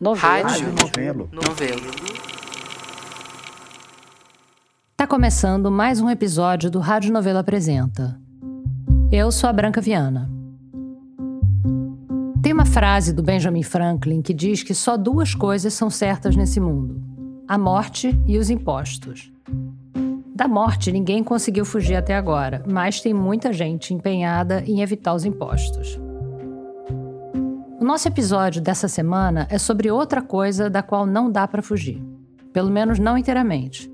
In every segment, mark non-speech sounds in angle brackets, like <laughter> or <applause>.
Novelo. Rádio. Novelo. Novelo. Tá começando mais um episódio do Rádio Novela Apresenta. Eu sou a Branca Viana. Tem uma frase do Benjamin Franklin que diz que só duas coisas são certas nesse mundo: a morte e os impostos. Da morte ninguém conseguiu fugir até agora, mas tem muita gente empenhada em evitar os impostos. Nosso episódio dessa semana é sobre outra coisa da qual não dá para fugir, pelo menos não inteiramente.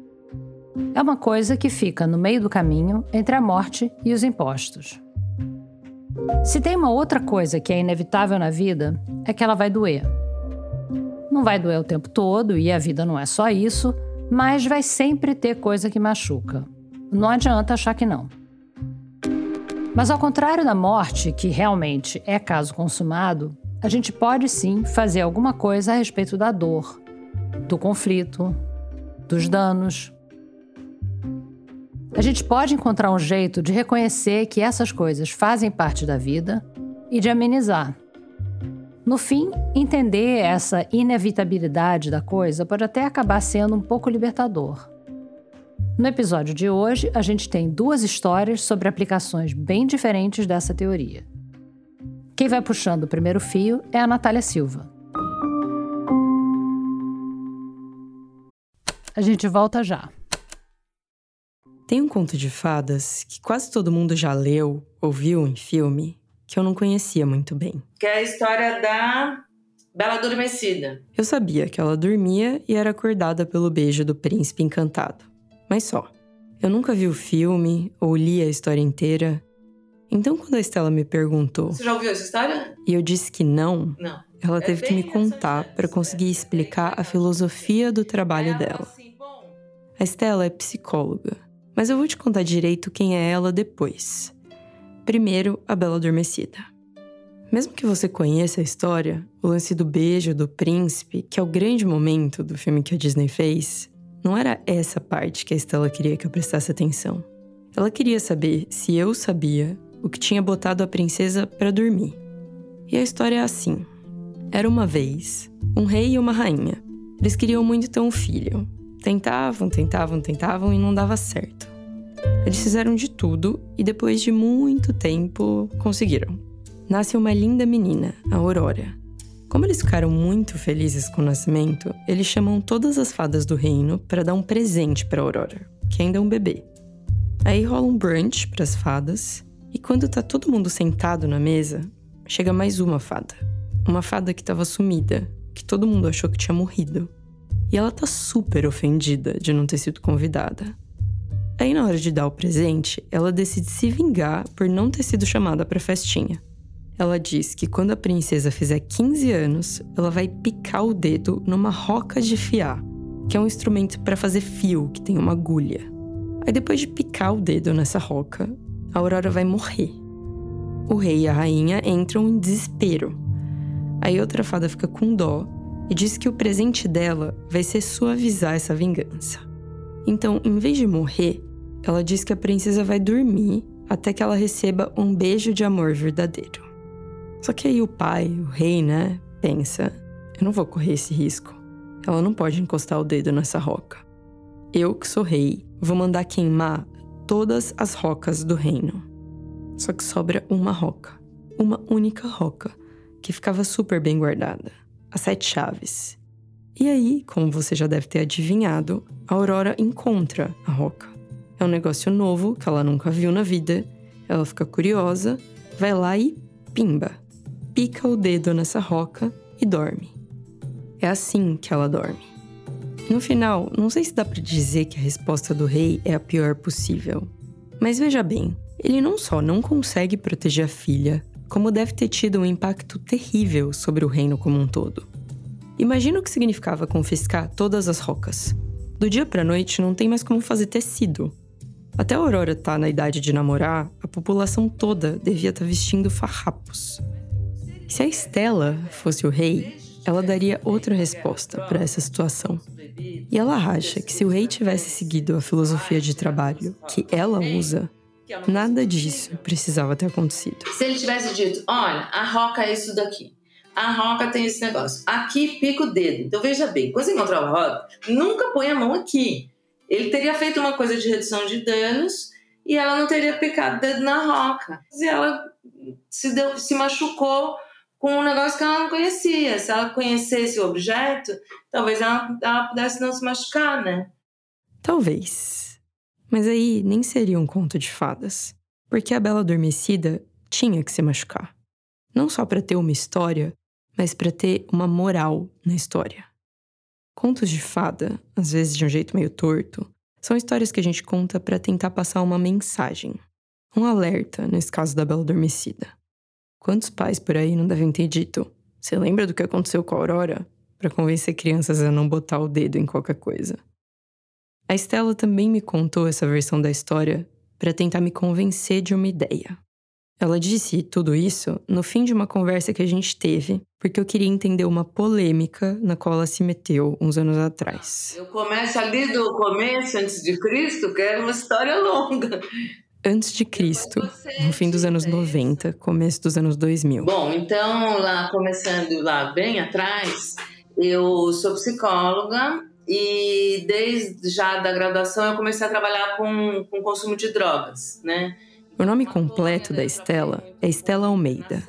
É uma coisa que fica no meio do caminho entre a morte e os impostos. Se tem uma outra coisa que é inevitável na vida, é que ela vai doer. Não vai doer o tempo todo, e a vida não é só isso, mas vai sempre ter coisa que machuca. Não adianta achar que não. Mas ao contrário da morte, que realmente é caso consumado, a gente pode sim fazer alguma coisa a respeito da dor, do conflito, dos danos. A gente pode encontrar um jeito de reconhecer que essas coisas fazem parte da vida e de amenizar. No fim, entender essa inevitabilidade da coisa pode até acabar sendo um pouco libertador. No episódio de hoje, a gente tem duas histórias sobre aplicações bem diferentes dessa teoria. Quem vai puxando o primeiro fio é a Natália Silva. A gente volta já. Tem um conto de fadas que quase todo mundo já leu ou viu em filme que eu não conhecia muito bem. Que é a história da Bela Adormecida. Eu sabia que ela dormia e era acordada pelo beijo do príncipe encantado. Mas só. Eu nunca vi o filme ou li a história inteira. Então, quando a Estela me perguntou Você já ouviu essa história? e eu disse que não, Não. ela É teve que me contar para conseguir explicar a filosofia do trabalho Ela, dela. assim, A Estela é psicóloga, mas eu vou te contar direito quem é ela depois. Primeiro, a Bela Adormecida. Mesmo que você conheça a história, o lance do beijo do príncipe, que é o grande momento do filme que a Disney fez, não era essa parte que a Estela queria que eu prestasse atenção. Ela queria saber se eu sabia o que tinha botado a princesa para dormir. E a história é assim: era uma vez um rei e uma rainha. Eles queriam muito ter um filho, Tentavam, tentavam, tentavam e não dava certo. Eles fizeram de tudo e depois de muito tempo conseguiram. Nasce uma linda menina, a Aurora. Como eles ficaram muito felizes com o nascimento, eles chamam todas as fadas do reino para dar um presente para Aurora, que ainda é um bebê. Aí rola um brunch para as fadas e quando tá todo mundo sentado na mesa, chega mais uma fada. Uma fada que estava sumida, que todo mundo achou que tinha morrido. E ela tá super ofendida de não ter sido convidada. Aí, na hora de dar o presente, ela decide se vingar por não ter sido chamada pra festinha. Ela diz que quando a princesa fizer 15 anos, ela vai picar o dedo numa roca de fiar, que é um instrumento para fazer fio que tem uma agulha. Aí, depois de picar o dedo nessa roca, a Aurora vai morrer. O rei e a rainha entram em desespero. Aí, outra fada fica com dó e diz que o presente dela vai ser suavizar essa vingança. Então, em vez de morrer, ela diz que a princesa vai dormir até que ela receba um beijo de amor verdadeiro. Só que aí o pai, o rei, né, pensa: eu não vou correr esse risco. Ela não pode encostar o dedo nessa roca. Eu, que sou rei, vou mandar queimar todas as rocas do reino. Só que sobra uma roca, uma única roca, que ficava super bem guardada as sete chaves. E aí, como você já deve ter adivinhado, a Aurora encontra a roca. É um negócio novo que ela nunca viu na vida. Ela fica curiosa, vai lá e pimba. Pica o dedo nessa roca e dorme. É assim que ela dorme. No final, não sei se dá para dizer que a resposta do rei é a pior possível. Mas veja bem, ele não só não consegue proteger a filha, como deve ter tido um impacto terrível sobre o reino como um todo. Imagina o que significava confiscar todas as rocas. Do dia para noite não tem mais como fazer tecido. Até a Aurora estar tá na idade de namorar, a população toda devia estar tá vestindo farrapos. Se a Estela fosse o rei, ela daria outra resposta para essa situação. E ela acha que se o rei tivesse seguido a filosofia de trabalho que ela usa, nada disso precisava ter acontecido. Se ele tivesse dito, olha, a roca é isso daqui. A roca tem esse negócio. Aqui pica o dedo. Então veja bem, quando você encontrar o roca, nunca põe a mão aqui. Ele teria feito uma coisa de redução de danos e ela não teria picado o dedo na roca. E ela se, deu, se machucou com um negócio que ela não conhecia. Se ela conhecesse o objeto, talvez ela, ela pudesse não se machucar, né? Talvez. Mas aí nem seria um conto de fadas. Porque a Bela Adormecida tinha que se machucar. Não só para ter uma história, mas para ter uma moral na história. Contos de fada, às vezes de um jeito meio torto, são histórias que a gente conta para tentar passar uma mensagem, um alerta, nesse caso da Bela Adormecida. Quantos pais por aí não devem ter dito: Você lembra do que aconteceu com a Aurora? Para convencer crianças a não botar o dedo em qualquer coisa. A Estela também me contou essa versão da história para tentar me convencer de uma ideia. Ela disse tudo isso no fim de uma conversa que a gente teve, porque eu queria entender uma polêmica na qual ela se meteu uns anos atrás. Eu começo ali do começo, antes de Cristo, que é uma história longa antes de Cristo, no fim dos anos 90, começo dos anos 2000. Bom, então lá começando lá bem atrás, eu sou psicóloga e desde já da graduação eu comecei a trabalhar com, com consumo de drogas, né? O nome completo da Estela é Estela Almeida.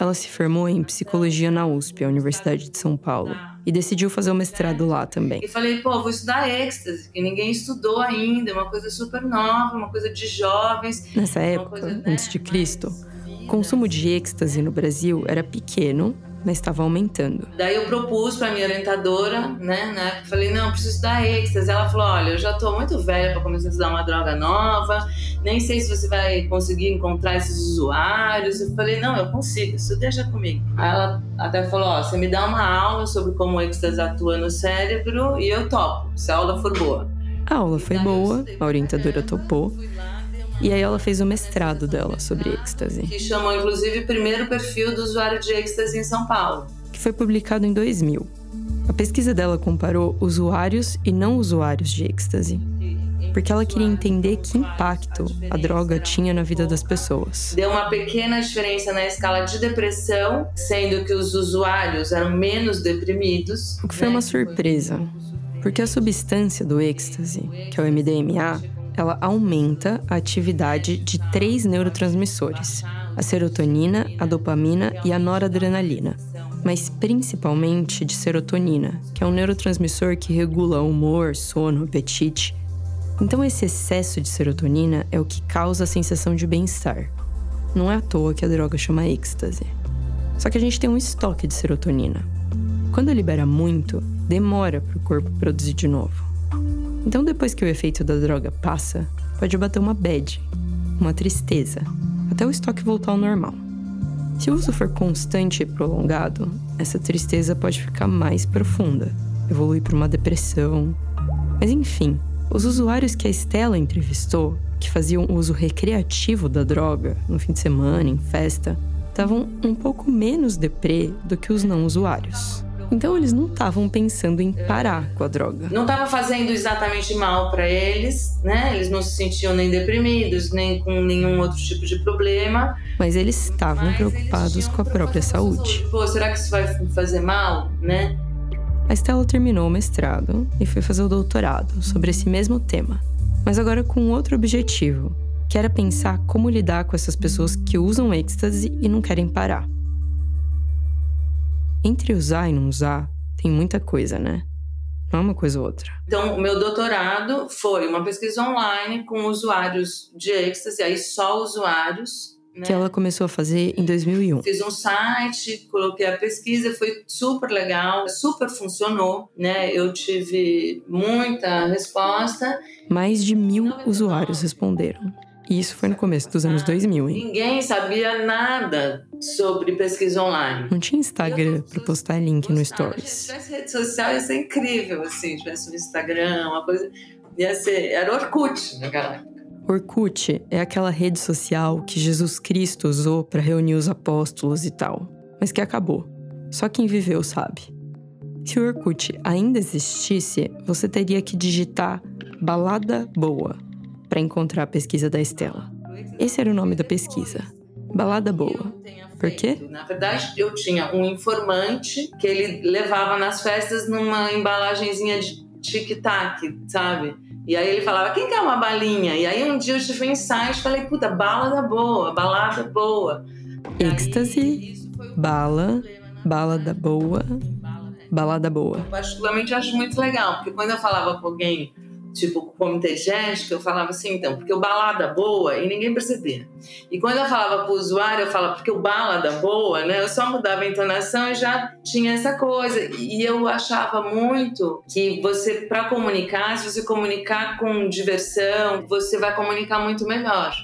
Ela se formou em psicologia na USP, a Universidade de São Paulo e decidiu fazer o mestrado lá também. E falei, pô, vou estudar êxtase, que ninguém estudou ainda, é uma coisa super nova, uma coisa de jovens. Nessa época, coisa, antes de Cristo, o consumo de êxtase no Brasil era pequeno mas estava aumentando. Daí eu propus para minha orientadora, né, né, falei, não, preciso estudar êxtase. Ela falou, olha, eu já estou muito velha para começar a estudar uma droga nova, nem sei se você vai conseguir encontrar esses usuários. Eu falei, não, eu consigo, isso deixa comigo. Aí ela até falou, ó, você me dá uma aula sobre como o êxtase atua no cérebro e eu topo, se a aula for boa. A aula foi boa, a orientadora topou. E aí ela fez o mestrado dela sobre êxtase. Que chamou, inclusive, o primeiro perfil do usuário de êxtase em São Paulo. Que foi publicado em 2000. A pesquisa dela comparou usuários e não usuários de êxtase. Porque ela queria entender que impacto a droga tinha na vida das pessoas. Deu uma pequena diferença na escala de depressão, sendo que os usuários eram menos deprimidos. O que foi uma surpresa, porque a substância do êxtase, que é o MDMA, ela aumenta a atividade de três neurotransmissores: a serotonina, a dopamina e a noradrenalina, mas principalmente de serotonina, que é um neurotransmissor que regula humor, sono, apetite. Então, esse excesso de serotonina é o que causa a sensação de bem-estar. Não é à toa que a droga chama êxtase. Só que a gente tem um estoque de serotonina. Quando libera muito, demora para o corpo produzir de novo. Então, depois que o efeito da droga passa, pode bater uma bad, uma tristeza, até o estoque voltar ao normal. Se o uso for constante e prolongado, essa tristeza pode ficar mais profunda, evoluir para uma depressão. Mas enfim, os usuários que a Estela entrevistou, que faziam uso recreativo da droga no fim de semana, em festa, estavam um pouco menos deprê do que os não usuários. Então eles não estavam pensando em parar com a droga. Não estava fazendo exatamente mal para eles, né? Eles não se sentiam nem deprimidos, nem com nenhum outro tipo de problema. Mas eles estavam preocupados eles com a própria saúde. Pô, será que isso vai fazer mal, né? A Estela terminou o mestrado e foi fazer o doutorado sobre esse mesmo tema, mas agora com outro objetivo, que era pensar como lidar com essas pessoas que usam êxtase e não querem parar. Entre usar e não usar, tem muita coisa, né? Não é uma coisa ou outra. Então, o meu doutorado foi uma pesquisa online com usuários de êxtase, aí só usuários. Né? Que ela começou a fazer em 2001. Fiz um site, coloquei a pesquisa, foi super legal, super funcionou, né? Eu tive muita resposta. Mais de mil usuários responderam. E isso foi no começo dos anos 2000, hein? Ninguém sabia nada sobre pesquisa online. Não tinha Instagram para postar link no Stories. Se tivesse rede social ia ser incrível, assim. Se tivesse no Instagram, uma coisa... Ia ser... Era Orkut naquela época. Orkut é aquela rede social que Jesus Cristo usou para reunir os apóstolos e tal, mas que acabou. Só quem viveu sabe. Se o Orkut ainda existisse, você teria que digitar balada boa para encontrar a pesquisa da Estela. Esse era o nome da pesquisa. Balada boa. Por quê? Na verdade, eu tinha um informante que ele levava nas festas numa embalagenzinha de tic-tac, sabe? E aí ele falava, quem quer uma balinha? E aí um dia eu tive um insight e falei, puta, balada boa, balada boa. Êxtase, bala, balada boa, balada boa. Eu particularmente acho muito legal, porque quando eu falava com alguém tipo comitê de ética, eu falava assim, então, porque o balada boa e ninguém percebia. E quando eu falava para o usuário, eu falava porque o balada boa, né? Eu só mudava a entonação e já tinha essa coisa. E eu achava muito que você, para comunicar, se você comunicar com diversão, você vai comunicar muito melhor.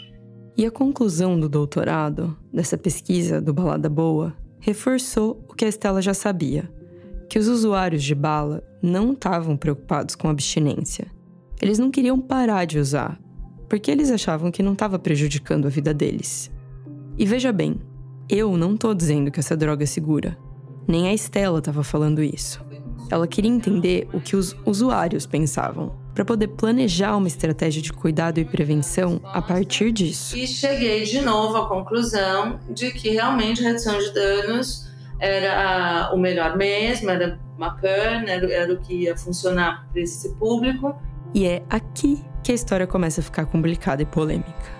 E a conclusão do doutorado, dessa pesquisa do Balada Boa, reforçou o que a Estela já sabia: que os usuários de bala não estavam preocupados com abstinência eles não queriam parar de usar, porque eles achavam que não estava prejudicando a vida deles. E veja bem, eu não estou dizendo que essa droga é segura. Nem a Estela estava falando isso. Ela queria entender o que os usuários pensavam, para poder planejar uma estratégia de cuidado e prevenção a partir disso. E cheguei de novo à conclusão de que realmente redução de danos era o melhor mesmo, era bacana, era o que ia funcionar para esse público e é aqui que a história começa a ficar complicada e polêmica.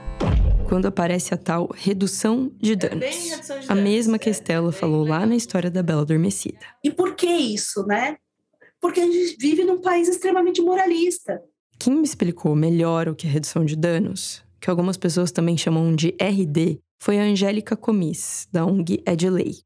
Quando aparece a tal redução de é danos. Redução de a mesma que a é, Estela é falou lá na história da Bela Adormecida. E por que isso, né? Porque a gente vive num país extremamente moralista. Quem me explicou melhor o que é redução de danos, que algumas pessoas também chamam de RD, foi a Angélica Comis, da ONG É de Lei.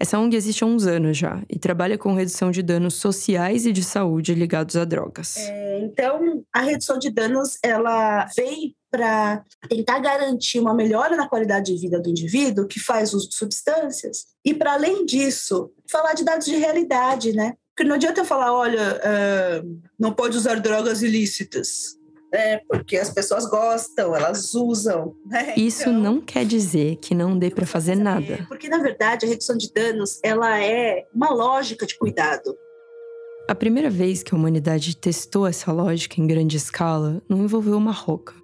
Essa ONG existe há uns anos já e trabalha com redução de danos sociais e de saúde ligados a drogas. É, então, a redução de danos ela veio para tentar garantir uma melhora na qualidade de vida do indivíduo que faz uso de substâncias e, para além disso, falar de dados de realidade, né? Porque não adianta eu falar, olha, uh, não pode usar drogas ilícitas é, porque as pessoas gostam, elas usam. Né? Isso então, não quer dizer que não dê para fazer nada. Porque, na verdade, a redução de danos ela é uma lógica de cuidado. A primeira vez que a humanidade testou essa lógica em grande escala não envolveu uma roca,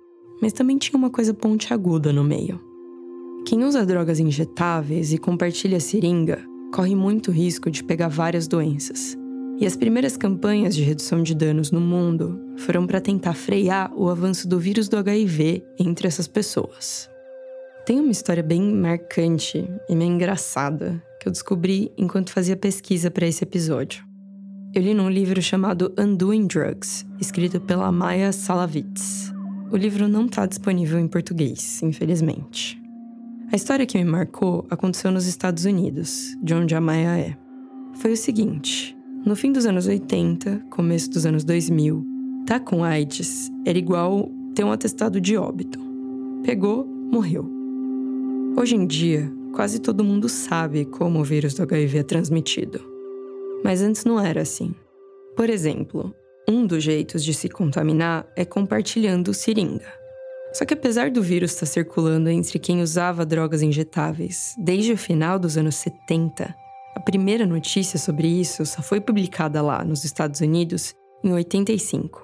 mas também tinha uma coisa pontiaguda no meio. Quem usa drogas injetáveis e compartilha seringa corre muito risco de pegar várias doenças, e as primeiras campanhas de redução de danos no mundo foram para tentar frear o avanço do vírus do HIV entre essas pessoas. Tem uma história bem marcante e meio engraçada que eu descobri enquanto fazia pesquisa para esse episódio. Eu li num livro chamado Undoing Drugs, escrito pela Maya Salavitz. O livro não está disponível em português, infelizmente. A história que me marcou aconteceu nos Estados Unidos, de onde a Maya é. Foi o seguinte: no fim dos anos 80, começo dos anos 2000, tá com AIDS era igual ter um atestado de óbito. Pegou, morreu. Hoje em dia, quase todo mundo sabe como o vírus do HIV é transmitido. Mas antes não era assim. Por exemplo, um dos jeitos de se contaminar é compartilhando seringa. Só que apesar do vírus estar circulando entre quem usava drogas injetáveis desde o final dos anos 70, a primeira notícia sobre isso só foi publicada lá nos Estados Unidos em 85.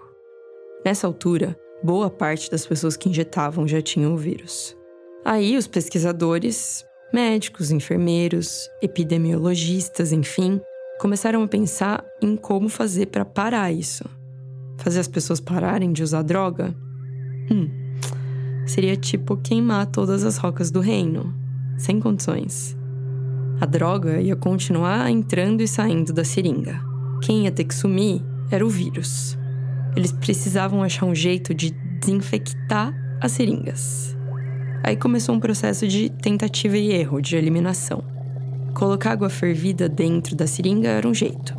Nessa altura, boa parte das pessoas que injetavam já tinham o vírus. Aí os pesquisadores, médicos, enfermeiros, epidemiologistas, enfim, começaram a pensar em como fazer para parar isso. Fazer as pessoas pararem de usar droga? Hum, seria tipo queimar todas as rocas do reino, sem condições. A droga ia continuar entrando e saindo da seringa. Quem ia ter que sumir era o vírus. Eles precisavam achar um jeito de desinfectar as seringas. Aí começou um processo de tentativa e erro de eliminação. Colocar água fervida dentro da seringa era um jeito,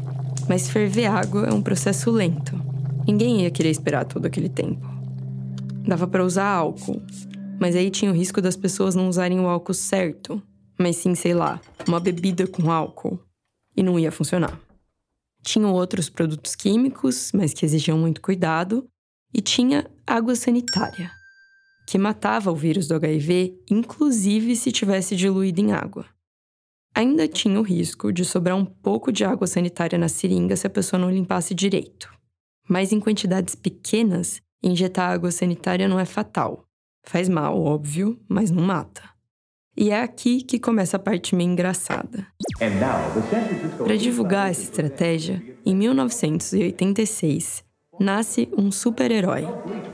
mas ferver água é um processo lento. Ninguém ia querer esperar todo aquele tempo. Dava para usar álcool, mas aí tinha o risco das pessoas não usarem o álcool certo mas sim, sei lá, uma bebida com álcool. E não ia funcionar. Tinham outros produtos químicos, mas que exigiam muito cuidado. E tinha água sanitária, que matava o vírus do HIV, inclusive se tivesse diluído em água. Ainda tinha o risco de sobrar um pouco de água sanitária na seringa se a pessoa não limpasse direito. Mas em quantidades pequenas, injetar água sanitária não é fatal. Faz mal, óbvio, mas não mata. E é aqui que começa a parte meio engraçada. Para divulgar essa estratégia, em 1986, nasce um super-herói,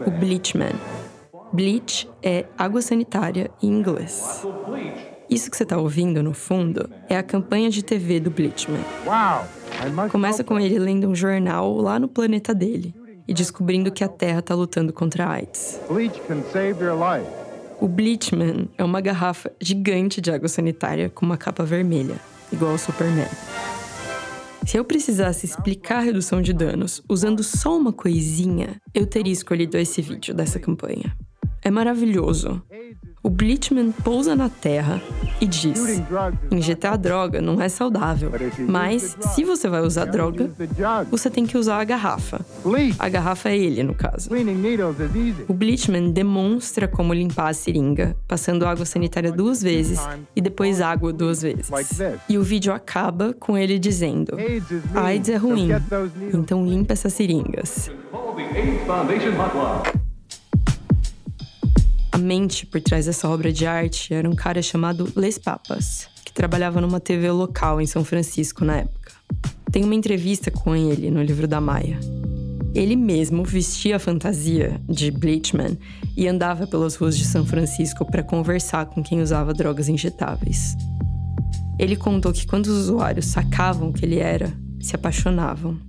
o Bleachman. Bleach é água sanitária em inglês. Isso que você está ouvindo no fundo é a campanha de TV do Bleachman. Começa com ele lendo um jornal lá no planeta dele e descobrindo que a Terra está lutando contra a AIDS. O Bleachman é uma garrafa gigante de água sanitária com uma capa vermelha, igual ao Superman. Se eu precisasse explicar a redução de danos usando só uma coisinha, eu teria escolhido esse vídeo dessa campanha. É maravilhoso. O Bleachman pousa na Terra e diz: injetar droga não é saudável, mas se você vai usar droga, você tem que usar a garrafa. A garrafa é ele, no caso. O Bleachman demonstra como limpar a seringa, passando água sanitária duas vezes e depois água duas vezes. E o vídeo acaba com ele dizendo: AIDS é ruim, então limpa essas seringas. A mente por trás dessa obra de arte era um cara chamado Les Papas, que trabalhava numa TV local em São Francisco na época. Tem uma entrevista com ele no livro da Maia. Ele mesmo vestia a fantasia de Bleachman e andava pelas ruas de São Francisco para conversar com quem usava drogas injetáveis. Ele contou que quando os usuários sacavam o que ele era, se apaixonavam.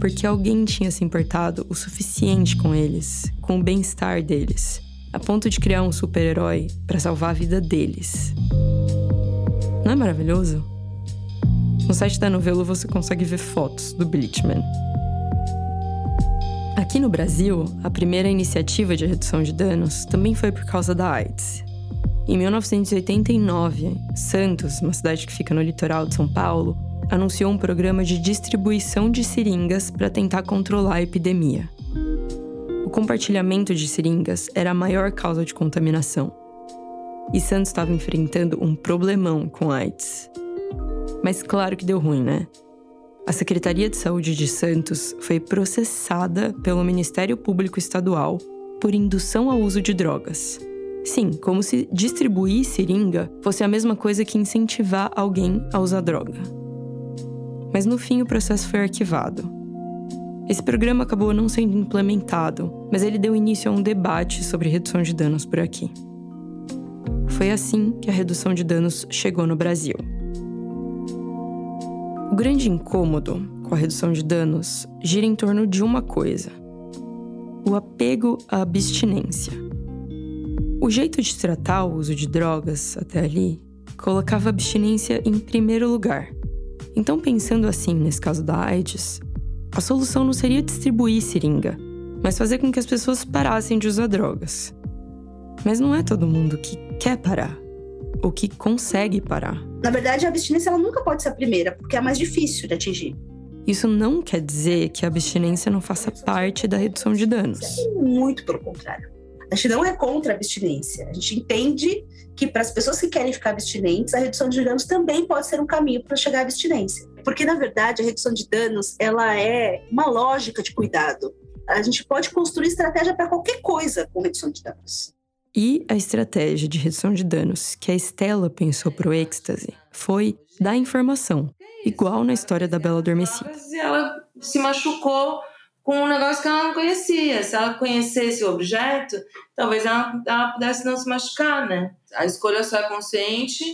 Porque alguém tinha se importado o suficiente com eles, com o bem-estar deles, a ponto de criar um super-herói para salvar a vida deles. Não é maravilhoso? No site da novela você consegue ver fotos do Bleachman. Aqui no Brasil, a primeira iniciativa de redução de danos também foi por causa da AIDS. Em 1989, Santos, uma cidade que fica no litoral de São Paulo, anunciou um programa de distribuição de seringas para tentar controlar a epidemia compartilhamento de seringas era a maior causa de contaminação. E Santos estava enfrentando um problemão com AIDS. Mas claro que deu ruim, né? A Secretaria de Saúde de Santos foi processada pelo Ministério Público Estadual por indução ao uso de drogas. Sim, como se distribuir seringa fosse a mesma coisa que incentivar alguém a usar droga. Mas no fim o processo foi arquivado esse programa acabou não sendo implementado, mas ele deu início a um debate sobre redução de danos por aqui. Foi assim que a redução de danos chegou no Brasil. O grande incômodo com a redução de danos gira em torno de uma coisa: o apego à abstinência. O jeito de tratar o uso de drogas até ali colocava a abstinência em primeiro lugar. Então, pensando assim nesse caso da AIDS, a solução não seria distribuir seringa, mas fazer com que as pessoas parassem de usar drogas. Mas não é todo mundo que quer parar ou que consegue parar. Na verdade, a abstinência ela nunca pode ser a primeira, porque é a mais difícil de atingir. Isso não quer dizer que a abstinência não faça parte da redução de danos. Muito pelo contrário. A gente não é contra a abstinência. A gente entende que para as pessoas que querem ficar abstinentes, a redução de danos também pode ser um caminho para chegar à abstinência. Porque, na verdade, a redução de danos ela é uma lógica de cuidado. A gente pode construir estratégia para qualquer coisa com redução de danos. E a estratégia de redução de danos que a Estela pensou para o êxtase foi dar informação, igual na história da Bela Adormecida. Ela se machucou com um negócio que ela não conhecia. Se ela conhecesse o objeto, talvez ela, ela pudesse não se machucar, né? A escolha só é consciente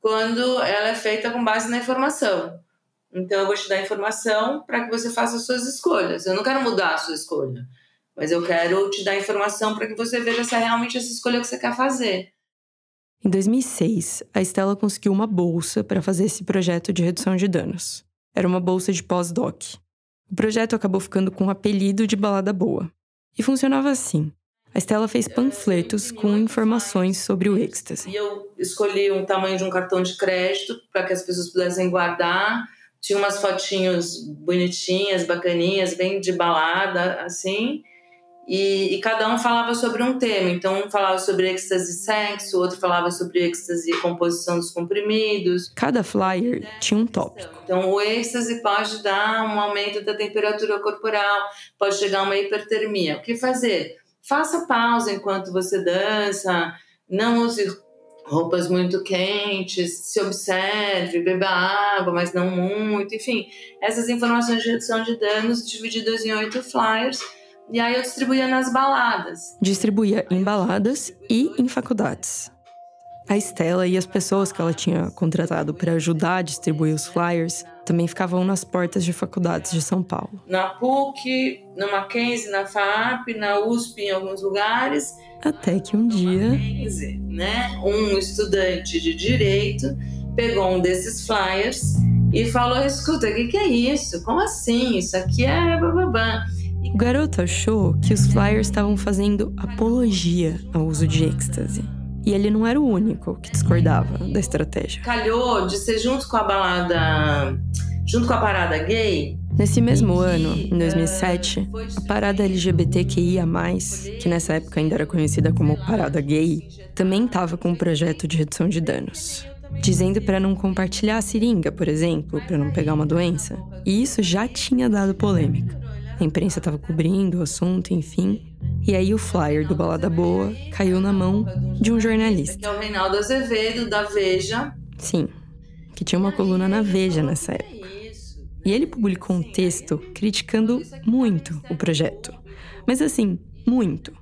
quando ela é feita com base na informação. Então, eu vou te dar informação para que você faça as suas escolhas. Eu não quero mudar a sua escolha, mas eu quero te dar informação para que você veja se é realmente essa escolha que você quer fazer. Em 2006, a Estela conseguiu uma bolsa para fazer esse projeto de redução de danos. Era uma bolsa de pós-doc. O projeto acabou ficando com o apelido de Balada Boa. E funcionava assim. A Estela fez panfletos com informações sobre o êxtase. E eu escolhi o tamanho de um cartão de crédito para que as pessoas pudessem guardar. Tinha umas fotinhos bonitinhas, bacaninhas, bem de balada, assim. E, e, cada um falava sobre um tema. Então, um falava sobre êxtase sexo, outro falava sobre êxtase e composição dos comprimidos. Cada flyer tinha um tópico. Então, o êxtase pode dar um aumento da temperatura corporal, pode chegar a uma hipertermia. O que fazer? Faça pausa enquanto você dança, não use roupas muito quentes, se observe, beba água, mas não muito, enfim, essas informações de redução de danos divididas em oito flyers. E aí eu distribuía nas baladas. Distribuía em baladas e em faculdades. A Estela e as pessoas que ela tinha contratado para ajudar a distribuir os flyers também ficavam nas portas de faculdades de São Paulo. Na PUC, no Mackenzie, na FAP, na USP em alguns lugares. Até que um dia. Mackenzie, né? Um estudante de direito pegou um desses flyers e falou: escuta, o que, que é isso? Como assim? Isso aqui é bababã. O garoto achou que os flyers estavam fazendo apologia ao uso de êxtase. E ele não era o único que discordava da estratégia. Calhou de ser junto com a balada, junto com a parada gay. Nesse mesmo ano, em 2007, a parada LGBTQIA, que nessa época ainda era conhecida como Parada Gay, também estava com um projeto de redução de danos. Dizendo para não compartilhar a seringa, por exemplo, para não pegar uma doença. E isso já tinha dado polêmica. A imprensa estava cobrindo o assunto, enfim. E aí o flyer do Balada Boa caiu na mão de um jornalista. Que é o Reinaldo Azevedo, da Veja. Sim, que tinha uma coluna na Veja nessa época. E ele publicou um texto criticando muito o projeto. Mas assim, muito.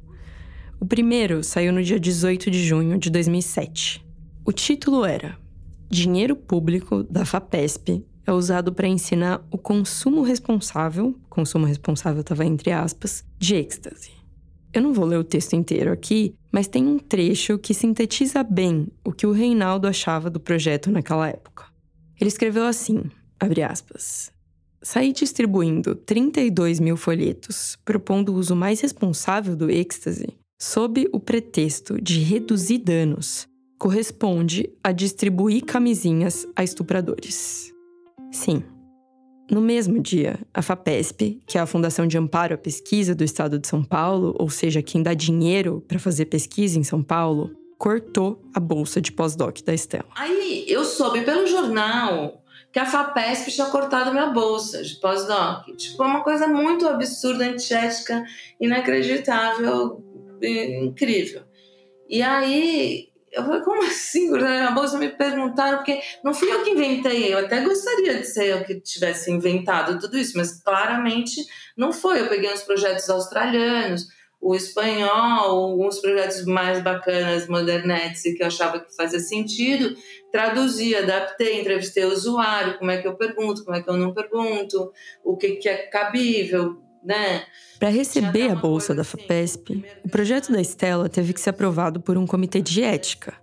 O primeiro saiu no dia 18 de junho de 2007. O título era Dinheiro Público da FAPESP é usado para ensinar o consumo responsável, consumo responsável estava entre aspas, de êxtase. Eu não vou ler o texto inteiro aqui, mas tem um trecho que sintetiza bem o que o Reinaldo achava do projeto naquela época. Ele escreveu assim, abre aspas, Saí distribuindo 32 mil folhetos, propondo o uso mais responsável do êxtase, sob o pretexto de reduzir danos, corresponde a distribuir camisinhas a estupradores. Sim, no mesmo dia, a FAPESP, que é a Fundação de Amparo à Pesquisa do Estado de São Paulo, ou seja, quem dá dinheiro para fazer pesquisa em São Paulo, cortou a bolsa de pós-doc da Estela. Aí eu soube pelo jornal que a FAPESP tinha cortado minha bolsa de pós-doc. Tipo, é uma coisa muito absurda, antiética, inacreditável, incrível. E aí eu falei, como assim, a bolsa? Me perguntaram, porque não fui eu que inventei, eu até gostaria de ser eu que tivesse inventado tudo isso, mas claramente não foi. Eu peguei uns projetos australianos, o espanhol, alguns projetos mais bacanas, modernetes, que eu achava que fazia sentido, traduzi, adaptei, entrevistei o usuário, como é que eu pergunto, como é que eu não pergunto, o que, que é cabível, né? Para receber a bolsa da FAPESP, o projeto da Estela teve que ser aprovado por um comitê de ética.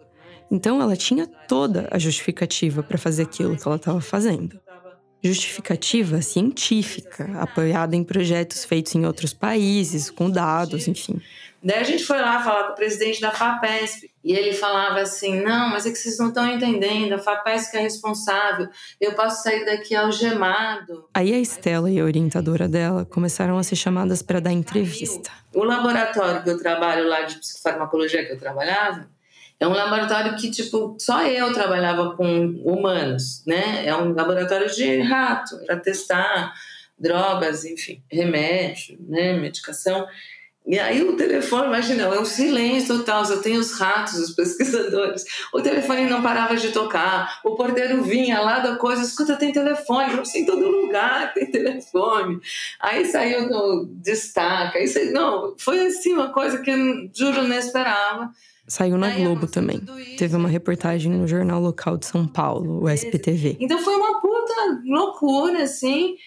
Então ela tinha toda a justificativa para fazer aquilo que ela estava fazendo. Justificativa científica, apoiada em projetos feitos em outros países, com dados, enfim. Daí a gente foi lá falar com o presidente da FAPESP e ele falava assim: não, mas é que vocês não estão entendendo, a FAPESP é responsável, eu posso sair daqui algemado. Aí a Estela e a orientadora dela começaram a ser chamadas para dar entrevista. O laboratório que eu trabalho lá de psicofarmacologia que eu trabalhava, é um laboratório que, tipo, só eu trabalhava com humanos, né? É um laboratório de rato, para testar drogas, enfim, remédio, né? Medicação. E aí o telefone, imagina, é um silêncio total, só tem os ratos, os pesquisadores. O telefone não parava de tocar, o porteiro vinha lá da coisa, escuta, tem telefone, assim, em todo lugar tem telefone. Aí saiu no destaque, aí saiu, não, foi assim uma coisa que eu juro não esperava. Saiu na Globo também. Teve uma reportagem no jornal local de São Paulo, o SPTV. Então foi uma puta loucura, assim.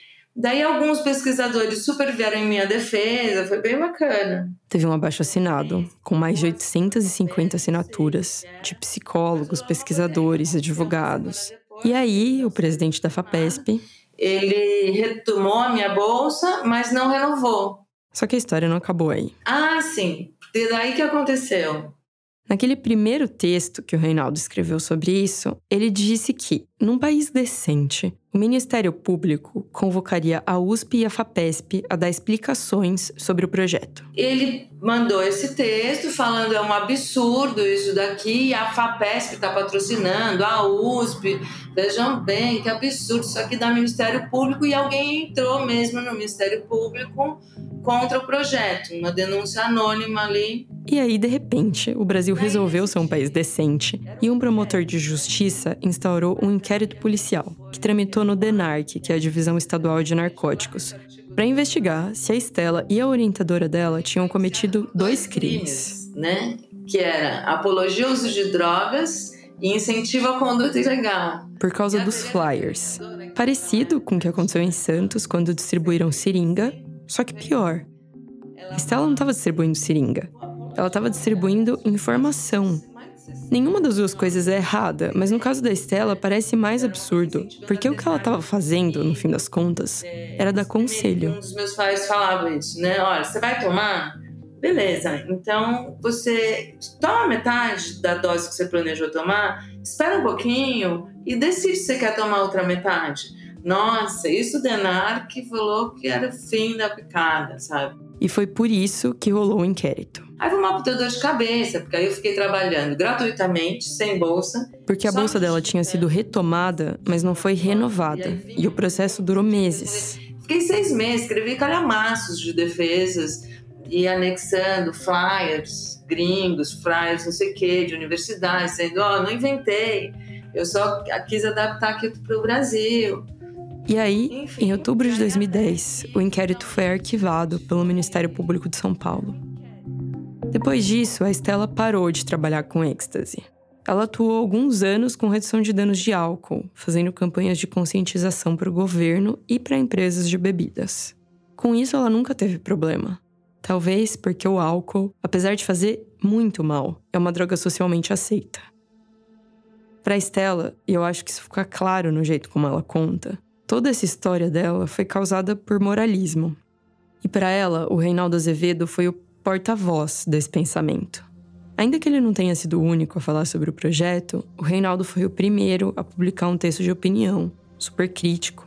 Daí alguns pesquisadores super vieram em minha defesa, foi bem bacana. Teve um abaixo assinado, com mais de 850 assinaturas, de psicólogos, pesquisadores, advogados. E aí, o presidente da FAPESP. Ele retomou a minha bolsa, mas não renovou. Só que a história não acabou aí. Ah, sim. E daí que aconteceu? Naquele primeiro texto que o Reinaldo escreveu sobre isso, ele disse que, num país decente, o Ministério Público convocaria a USP e a FAPESP a dar explicações sobre o projeto. Ele mandou esse texto falando é um absurdo isso daqui, a FAPESP está patrocinando, a USP, vejam bem que absurdo isso aqui da Ministério Público e alguém entrou mesmo no Ministério Público contra o projeto, uma denúncia anônima ali. E aí, de repente, o Brasil resolveu ser um país decente e um promotor de justiça instaurou um inquérito policial, que tramitou no DENARC, que é a Divisão Estadual de Narcóticos, para investigar se a Estela e a orientadora dela tinham cometido dois crimes. Né? Que era apologia ao uso de drogas e incentivo à conduta ilegal. Por causa dos flyers. Parecido com o que aconteceu em Santos quando distribuíram seringa, só que pior. Estela não estava distribuindo seringa. Ela estava distribuindo informação. Nenhuma das duas coisas é errada, mas no caso da Estela parece mais absurdo, porque o que ela estava fazendo, no fim das contas, era dar conselho. Um dos meus pais falava isso, né? Olha, você vai tomar? Beleza, então você toma metade da dose que você planejou tomar, espera um pouquinho e decide se você quer tomar outra metade. Nossa, isso o Denar que falou que era o fim da picada, sabe? E foi por isso que rolou o inquérito. Aí foi uma puta dor de cabeça, porque aí eu fiquei trabalhando gratuitamente, sem bolsa. Porque a bolsa dela tinha sido retomada, mas não foi renovada. E o processo durou meses. Fiquei seis meses, escrevi calhamaços de defesas e anexando flyers gringos, flyers não sei o quê, de universidade, dizendo, ó, oh, não inventei, eu só quis adaptar aqui para o Brasil. E aí, Enfim, em outubro de 2010, o inquérito foi arquivado pelo Ministério Público de São Paulo. Depois disso, a Estela parou de trabalhar com êxtase. Ela atuou alguns anos com redução de danos de álcool, fazendo campanhas de conscientização para o governo e para empresas de bebidas. Com isso, ela nunca teve problema. Talvez porque o álcool, apesar de fazer muito mal, é uma droga socialmente aceita. Para Estela, e eu acho que isso fica claro no jeito como ela conta, Toda essa história dela foi causada por moralismo. E para ela, o Reinaldo Azevedo foi o porta-voz desse pensamento. Ainda que ele não tenha sido o único a falar sobre o projeto, o Reinaldo foi o primeiro a publicar um texto de opinião, super crítico.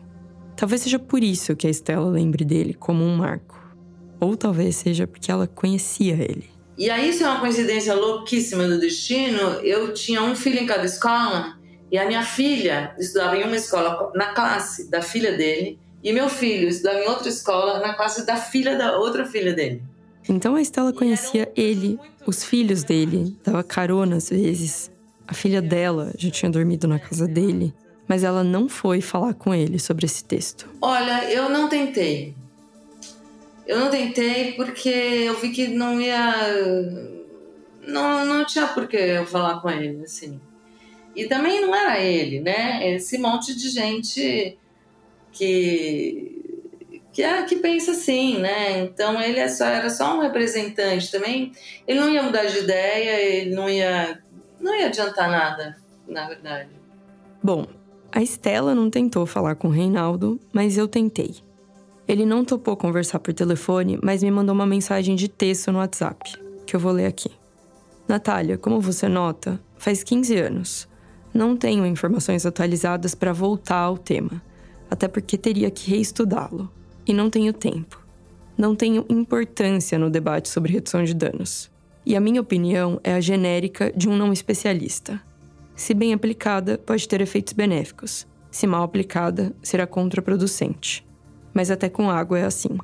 Talvez seja por isso que a Estela lembre dele como um marco. Ou talvez seja porque ela conhecia ele. E aí, isso é uma coincidência louquíssima do destino. Eu tinha um filho em cada escola e a minha filha estudava em uma escola na classe da filha dele, e meu filho estudava em outra escola na classe da filha da outra filha dele. Então a Estela conhecia ele, os filhos dele, dava carona às vezes. A filha dela já tinha dormido na casa dele, mas ela não foi falar com ele sobre esse texto. Olha, eu não tentei. Eu não tentei porque eu vi que não ia. Não, não tinha por que eu falar com ele, assim. E também não era ele, né? Esse monte de gente que que, é, que pensa assim, né? Então ele é só, era só um representante também. Ele não ia mudar de ideia, ele não ia não ia adiantar nada, na verdade. Bom, a Estela não tentou falar com o Reinaldo, mas eu tentei. Ele não topou conversar por telefone, mas me mandou uma mensagem de texto no WhatsApp, que eu vou ler aqui. Natália, como você nota, faz 15 anos. Não tenho informações atualizadas para voltar ao tema, até porque teria que reestudá-lo. E não tenho tempo. Não tenho importância no debate sobre redução de danos. E a minha opinião é a genérica de um não especialista. Se bem aplicada, pode ter efeitos benéficos. Se mal aplicada, será contraproducente. Mas até com água é assim.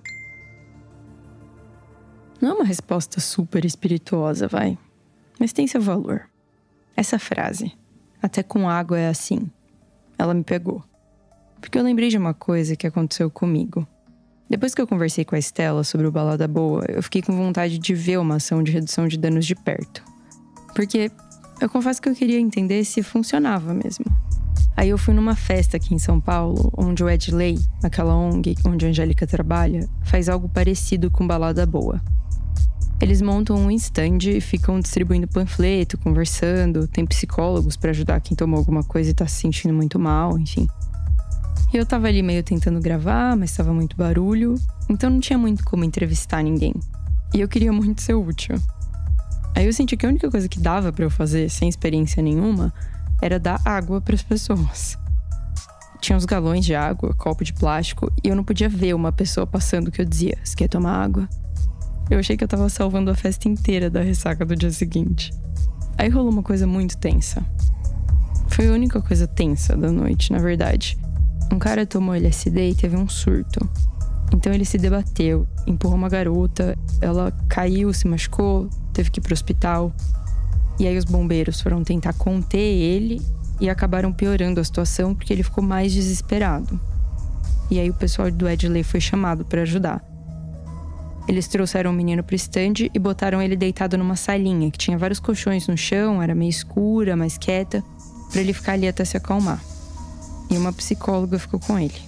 Não é uma resposta super espirituosa, vai. Mas tem seu valor. Essa frase, até com água é assim. Ela me pegou. Porque eu lembrei de uma coisa que aconteceu comigo. Depois que eu conversei com a Estela sobre o Balada Boa, eu fiquei com vontade de ver uma ação de redução de danos de perto. Porque eu confesso que eu queria entender se funcionava mesmo. Aí eu fui numa festa aqui em São Paulo, onde o Ed Lay, aquela ONG onde a Angélica trabalha, faz algo parecido com Balada Boa. Eles montam um stand e ficam distribuindo panfleto, conversando. Tem psicólogos para ajudar quem tomou alguma coisa e tá se sentindo muito mal, enfim. E eu tava ali meio tentando gravar, mas tava muito barulho, então não tinha muito como entrevistar ninguém. E eu queria muito ser útil. Aí eu senti que a única coisa que dava para eu fazer, sem experiência nenhuma, era dar água para as pessoas. Tinha uns galões de água, copo de plástico, e eu não podia ver uma pessoa passando que eu dizia: Você quer tomar água? Eu achei que eu tava salvando a festa inteira da ressaca do dia seguinte. Aí rolou uma coisa muito tensa. Foi a única coisa tensa da noite, na verdade. Um cara tomou LSD e teve um surto. Então ele se debateu, empurrou uma garota, ela caiu, se machucou, teve que ir pro hospital. E aí os bombeiros foram tentar conter ele e acabaram piorando a situação porque ele ficou mais desesperado. E aí o pessoal do Edley foi chamado para ajudar. Eles trouxeram o menino pro stand e botaram ele deitado numa salinha que tinha vários colchões no chão, era meio escura, mais quieta, para ele ficar ali até se acalmar. E uma psicóloga ficou com ele.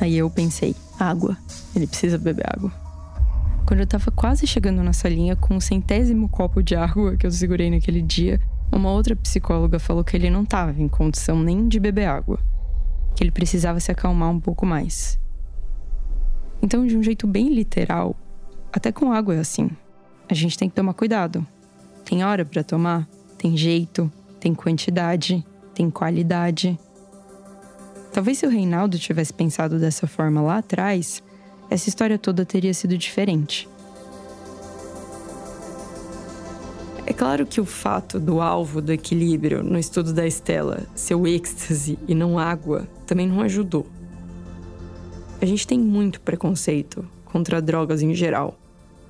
Aí eu pensei: água. Ele precisa beber água. Quando eu tava quase chegando na salinha com o centésimo copo de água que eu segurei naquele dia, uma outra psicóloga falou que ele não estava em condição nem de beber água, que ele precisava se acalmar um pouco mais. Então, de um jeito bem literal, até com água é assim. A gente tem que tomar cuidado. Tem hora para tomar, tem jeito, tem quantidade, tem qualidade. Talvez se o Reinaldo tivesse pensado dessa forma lá atrás, essa história toda teria sido diferente. É claro que o fato do alvo do equilíbrio no estudo da Estela ser o êxtase e não água também não ajudou. A gente tem muito preconceito contra drogas em geral,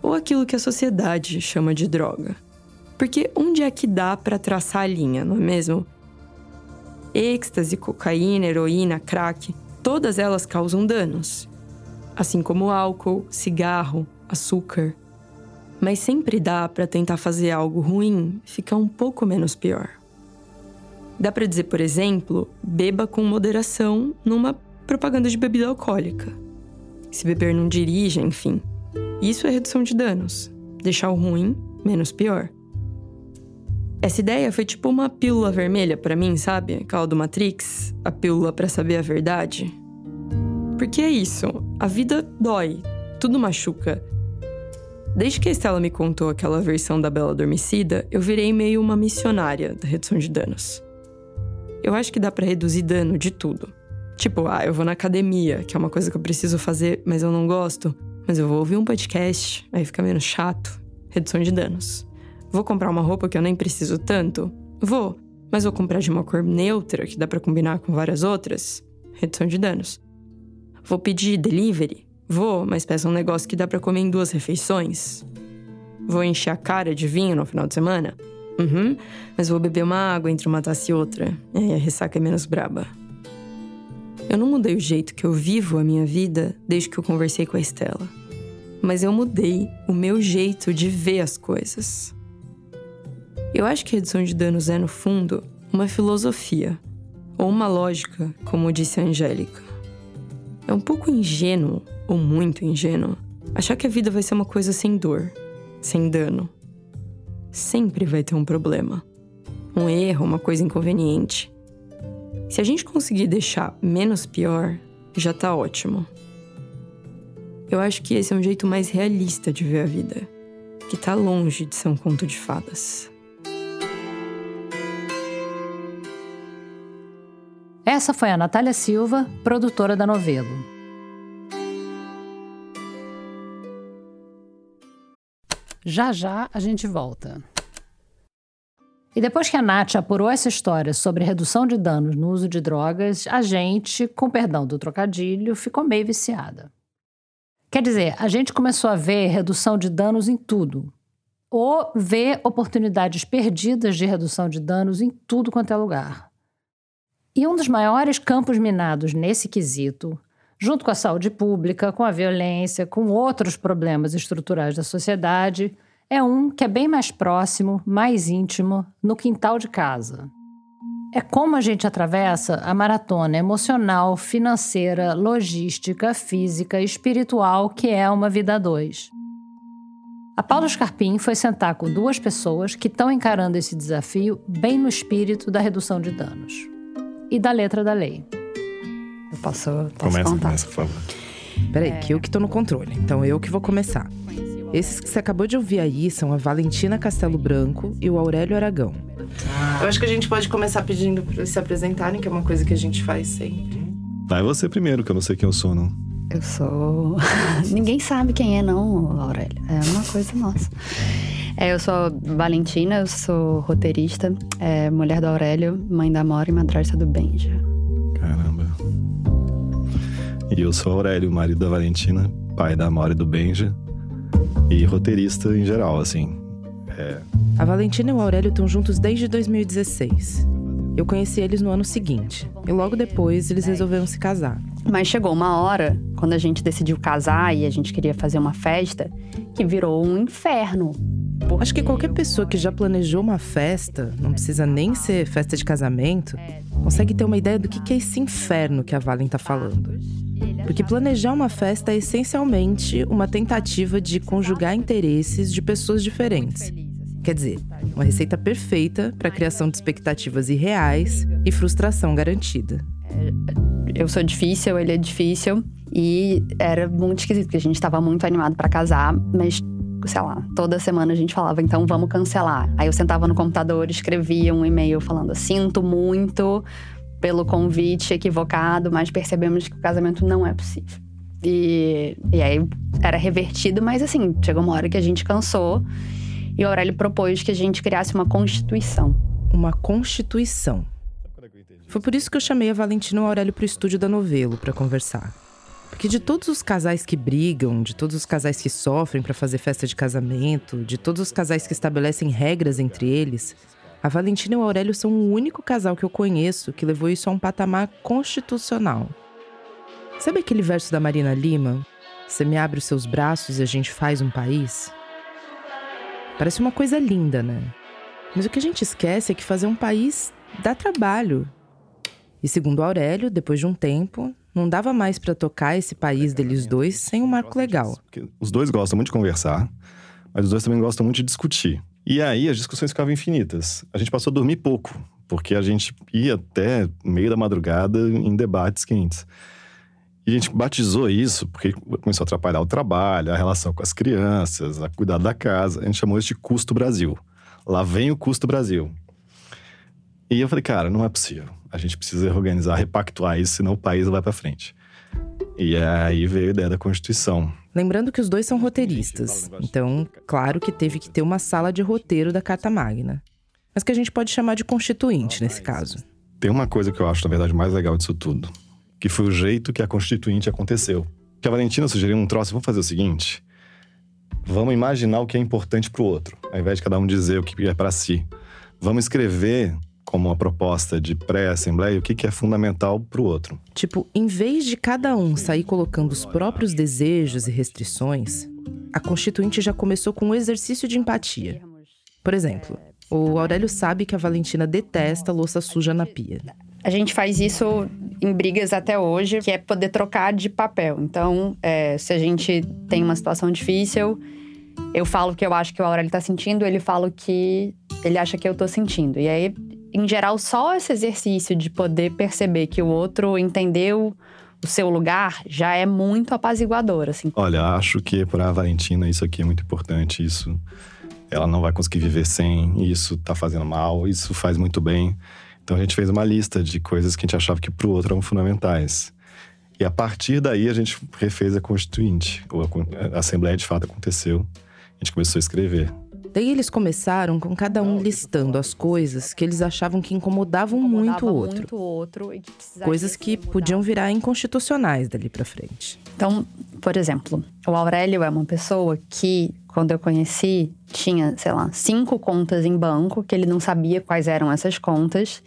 ou aquilo que a sociedade chama de droga. Porque onde é que dá para traçar a linha, não é mesmo? Êxtase, cocaína, heroína, crack, todas elas causam danos. Assim como álcool, cigarro, açúcar mas sempre dá para tentar fazer algo ruim ficar um pouco menos pior. Dá para dizer, por exemplo, beba com moderação numa propaganda de bebida alcoólica. Se beber não dirija, enfim. Isso é redução de danos. Deixar o ruim menos pior. Essa ideia foi tipo uma pílula vermelha para mim, sabe? Aquela do Matrix, a pílula para saber a verdade. Porque é isso, a vida dói, tudo machuca. Desde que a Estela me contou aquela versão da Bela Adormecida, eu virei meio uma missionária da redução de danos. Eu acho que dá para reduzir dano de tudo. Tipo, ah, eu vou na academia, que é uma coisa que eu preciso fazer, mas eu não gosto. Mas eu vou ouvir um podcast, aí fica menos chato. Redução de danos. Vou comprar uma roupa que eu nem preciso tanto? Vou. Mas vou comprar de uma cor neutra, que dá para combinar com várias outras? Redução de danos. Vou pedir delivery? Vou, mas peço um negócio que dá para comer em duas refeições. Vou encher a cara de vinho no final de semana? Uhum, mas vou beber uma água entre uma taça e outra. É, a ressaca é menos braba. Eu não mudei o jeito que eu vivo a minha vida desde que eu conversei com a Estela. Mas eu mudei o meu jeito de ver as coisas. Eu acho que redução de danos é, no fundo, uma filosofia, ou uma lógica, como disse a Angélica. É um pouco ingênuo ou muito ingênuo, achar que a vida vai ser uma coisa sem dor, sem dano. Sempre vai ter um problema, um erro, uma coisa inconveniente. Se a gente conseguir deixar menos pior, já tá ótimo. Eu acho que esse é um jeito mais realista de ver a vida, que tá longe de ser um conto de fadas. Essa foi a Natália Silva, produtora da Novelo. Já já a gente volta. E depois que a Nath apurou essa história sobre redução de danos no uso de drogas, a gente, com perdão do trocadilho, ficou meio viciada. Quer dizer, a gente começou a ver redução de danos em tudo. Ou ver oportunidades perdidas de redução de danos em tudo quanto é lugar. E um dos maiores campos minados nesse quesito junto com a saúde pública, com a violência, com outros problemas estruturais da sociedade, é um que é bem mais próximo, mais íntimo, no quintal de casa. É como a gente atravessa a maratona emocional, financeira, logística, física e espiritual que é uma vida a dois. A Paula Scarpim foi sentar com duas pessoas que estão encarando esse desafio bem no espírito da redução de danos e da letra da lei. Eu posso, posso começa, contar? começa, por favor. Peraí, é... que eu que tô no controle. Então eu que vou começar. Esses que você acabou de ouvir aí são a Valentina Castelo Branco e o Aurélio Aragão. Eu acho que a gente pode começar pedindo para eles se apresentarem, que é uma coisa que a gente faz sempre. Vai você primeiro, que eu não sei quem eu sou, não. Eu sou. <laughs> Ninguém sabe quem é, não, Aurélio. É uma coisa nossa. É, eu sou Valentina, eu sou roteirista, é, mulher do Aurélio, mãe da Mora e madrasta do Benja. E eu sou Aurélio, marido da Valentina, pai da Amora e do Benja. E roteirista em geral, assim. É... A Valentina e o Aurélio estão juntos desde 2016. Eu conheci eles no ano seguinte. E logo depois eles resolveram se casar. Mas chegou uma hora, quando a gente decidiu casar e a gente queria fazer uma festa, que virou um inferno. Acho que qualquer pessoa que já planejou uma festa, não precisa nem ser festa de casamento, consegue ter uma ideia do que é esse inferno que a Valen tá falando. Porque planejar uma festa é essencialmente uma tentativa de conjugar interesses de pessoas diferentes. Quer dizer, uma receita perfeita para a criação de expectativas irreais e frustração garantida. Eu sou difícil, ele é difícil e era muito esquisito, porque a gente estava muito animado para casar, mas sei lá, toda semana a gente falava, então vamos cancelar. Aí eu sentava no computador, escrevia um e-mail falando: sinto muito pelo convite equivocado, mas percebemos que o casamento não é possível. E, e aí era revertido, mas assim, chegou uma hora que a gente cansou e o Aurélio propôs que a gente criasse uma constituição. Uma constituição. Foi por isso que eu chamei a Valentina e o Aurélio para o estúdio da Novelo para conversar. Porque de todos os casais que brigam, de todos os casais que sofrem para fazer festa de casamento, de todos os casais que estabelecem regras entre eles, a Valentina e o Aurélio são o único casal que eu conheço que levou isso a um patamar constitucional. Sabe aquele verso da Marina Lima? Você me abre os seus braços e a gente faz um país? Parece uma coisa linda, né? Mas o que a gente esquece é que fazer um país dá trabalho. E segundo Aurélio, depois de um tempo, não dava mais para tocar esse país deles dois sem um marco legal. Os dois gostam muito de conversar, mas os dois também gostam muito de discutir. E aí as discussões ficavam infinitas. A gente passou a dormir pouco, porque a gente ia até meio da madrugada em debates quentes. E a gente batizou isso porque começou a atrapalhar o trabalho, a relação com as crianças, a cuidar da casa. A gente chamou isso de custo Brasil. Lá vem o custo Brasil. E eu falei, cara, não é possível. A gente precisa reorganizar, repactuar isso, senão o país vai para frente. E aí veio a ideia da Constituição. Lembrando que os dois são roteiristas, então, claro que teve que ter uma sala de roteiro da Carta Magna. Mas que a gente pode chamar de constituinte nesse caso. Tem uma coisa que eu acho, na verdade, mais legal disso tudo que foi o jeito que a Constituinte aconteceu. Que a Valentina sugeriu um troço, vamos fazer o seguinte: vamos imaginar o que é importante para o outro, ao invés de cada um dizer o que é para si. Vamos escrever como uma proposta de pré-assembleia o que é fundamental para o outro. Tipo, em vez de cada um sair colocando os próprios desejos e restrições, a Constituinte já começou com um exercício de empatia. Por exemplo, o Aurélio sabe que a Valentina detesta louça suja na pia. A gente faz isso em brigas até hoje, que é poder trocar de papel. Então, é, se a gente tem uma situação difícil, eu falo o que eu acho que o Aurélio tá sentindo, ele fala o que ele acha que eu tô sentindo. E aí, em geral, só esse exercício de poder perceber que o outro entendeu o seu lugar já é muito apaziguador, assim. Olha, acho que para a Valentina isso aqui é muito importante. Isso, ela não vai conseguir viver sem. Isso tá fazendo mal. Isso faz muito bem. Então a gente fez uma lista de coisas que a gente achava que para o outro eram fundamentais. E a partir daí a gente refez a Constituinte. A Assembleia de fato aconteceu. A gente começou a escrever. Daí eles começaram com cada um listando as coisas que eles achavam que incomodavam muito o outro. Muito outro coisas que podiam virar inconstitucionais dali para frente. Então, por exemplo, o Aurélio é uma pessoa que, quando eu conheci, tinha, sei lá, cinco contas em banco, que ele não sabia quais eram essas contas.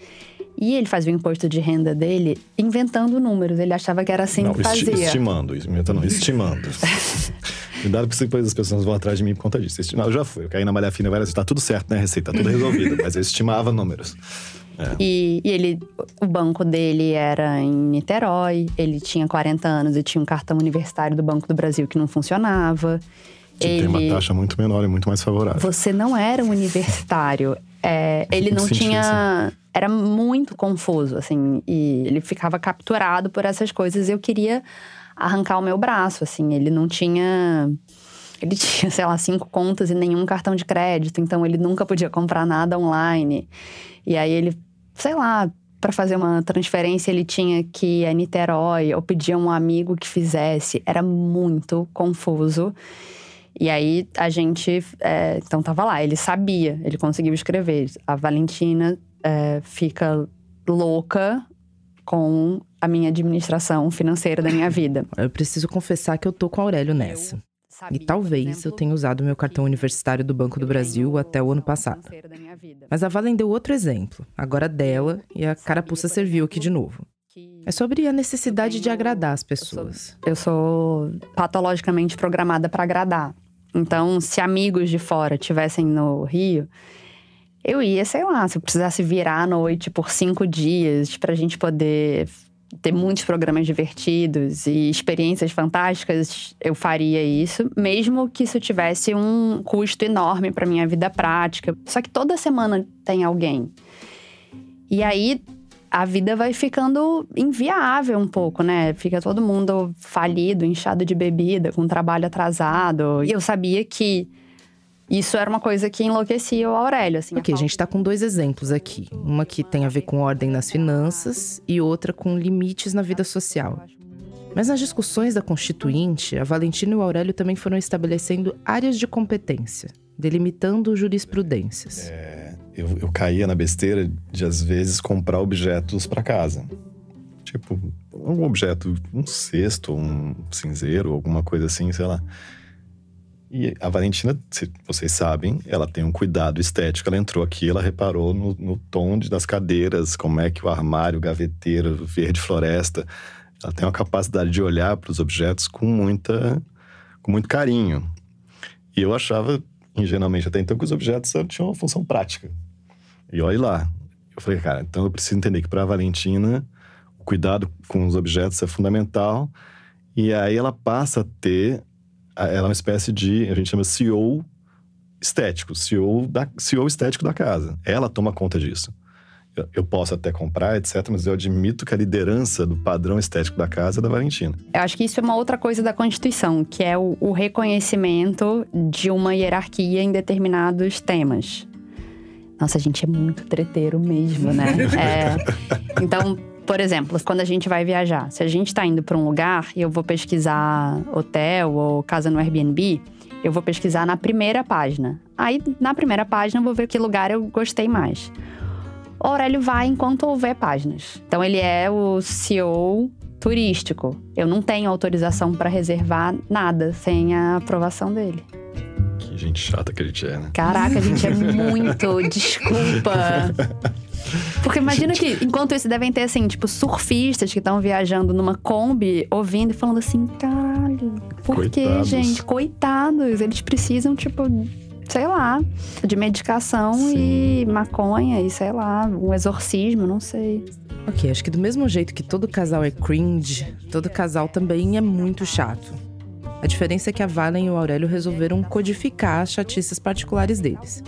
E ele fazia o imposto de renda dele inventando números. Ele achava que era assim não, que fazia. Estimando, inventando, estimando. <laughs> Cuidado porque depois as pessoas vão atrás de mim por conta disso. Eu já fui, eu caí na malha fina várias vezes, tá tudo certo, né, receita, tá tudo resolvido. <laughs> mas eu estimava números. É. E, e, ele, o banco dele era em Niterói, ele tinha 40 anos e tinha um cartão universitário do Banco do Brasil que não funcionava. Que ele... tem uma taxa muito menor e muito mais favorável. Você não era um universitário. É, <laughs> ele não tinha. Assim. Era muito confuso, assim, e ele ficava capturado por essas coisas. Eu queria arrancar o meu braço, assim. Ele não tinha. Ele <laughs> tinha, sei lá, cinco contas e nenhum cartão de crédito, então ele nunca podia comprar nada online. E aí ele, sei lá, para fazer uma transferência ele tinha que ir a Niterói ou pedir a um amigo que fizesse. Era muito confuso. E aí a gente, é, então tava lá, ele sabia, ele conseguiu escrever. A Valentina é, fica louca com a minha administração financeira da minha vida. <laughs> Eu preciso confessar que eu tô com o Aurélio nessa. E talvez eu tenha usado meu cartão universitário do Banco do Brasil até o ano passado. Mas a Valen deu outro exemplo, agora dela, e a carapuça serviu aqui de novo. É sobre a necessidade de agradar as pessoas. Eu sou patologicamente programada para agradar. Então, se amigos de fora tivessem no Rio, eu ia, sei lá, se eu precisasse virar à noite por cinco dias para a gente poder ter muitos programas divertidos e experiências fantásticas, eu faria isso, mesmo que isso tivesse um custo enorme para minha vida prática. Só que toda semana tem alguém. E aí a vida vai ficando inviável um pouco, né? Fica todo mundo falido, inchado de bebida, com trabalho atrasado. E eu sabia que isso era uma coisa que enlouquecia o Aurélio, assim. Ok, a, a gente está com dois exemplos aqui. Uma que tem a ver com ordem nas finanças e outra com limites na vida social. Mas nas discussões da Constituinte, a Valentina e o Aurélio também foram estabelecendo áreas de competência, delimitando jurisprudências. É, eu, eu caía na besteira de, às vezes, comprar objetos para casa. Tipo, um objeto, um cesto, um cinzeiro, alguma coisa assim, sei lá. E a Valentina, se vocês sabem, ela tem um cuidado estético. Ela entrou aqui, ela reparou no, no tom de, das cadeiras, como é que o armário, o gaveteiro, verde floresta. Ela tem uma capacidade de olhar para os objetos com muita, com muito carinho. E eu achava, ingenuamente até então, que os objetos tinham uma função prática. E olha lá. Eu falei, cara, então eu preciso entender que para a Valentina, o cuidado com os objetos é fundamental. E aí ela passa a ter ela é uma espécie de, a gente chama CEO estético, CEO, da, CEO estético da casa. Ela toma conta disso. Eu, eu posso até comprar, etc., mas eu admito que a liderança do padrão estético da casa é da Valentina. Eu acho que isso é uma outra coisa da Constituição, que é o, o reconhecimento de uma hierarquia em determinados temas. Nossa, a gente é muito treteiro mesmo, né? <laughs> é, então, por exemplo, quando a gente vai viajar, se a gente está indo para um lugar e eu vou pesquisar hotel ou casa no Airbnb, eu vou pesquisar na primeira página. Aí, na primeira página, eu vou ver que lugar eu gostei mais. O Aurélio vai enquanto houver páginas. Então, ele é o CEO turístico. Eu não tenho autorização para reservar nada sem a aprovação dele. Que gente chata que a gente é, né? Caraca, a gente é muito. Desculpa. <laughs> Porque imagina que, enquanto isso, devem ter, assim, tipo, surfistas que estão viajando numa Kombi, ouvindo e falando assim: caralho, por que, gente? Coitados, eles precisam, tipo, sei lá, de medicação Sim. e maconha e sei lá, um exorcismo, não sei. Ok, acho que do mesmo jeito que todo casal é cringe, todo casal também é muito chato. A diferença é que a Valen e o Aurélio resolveram codificar as chatices particulares deles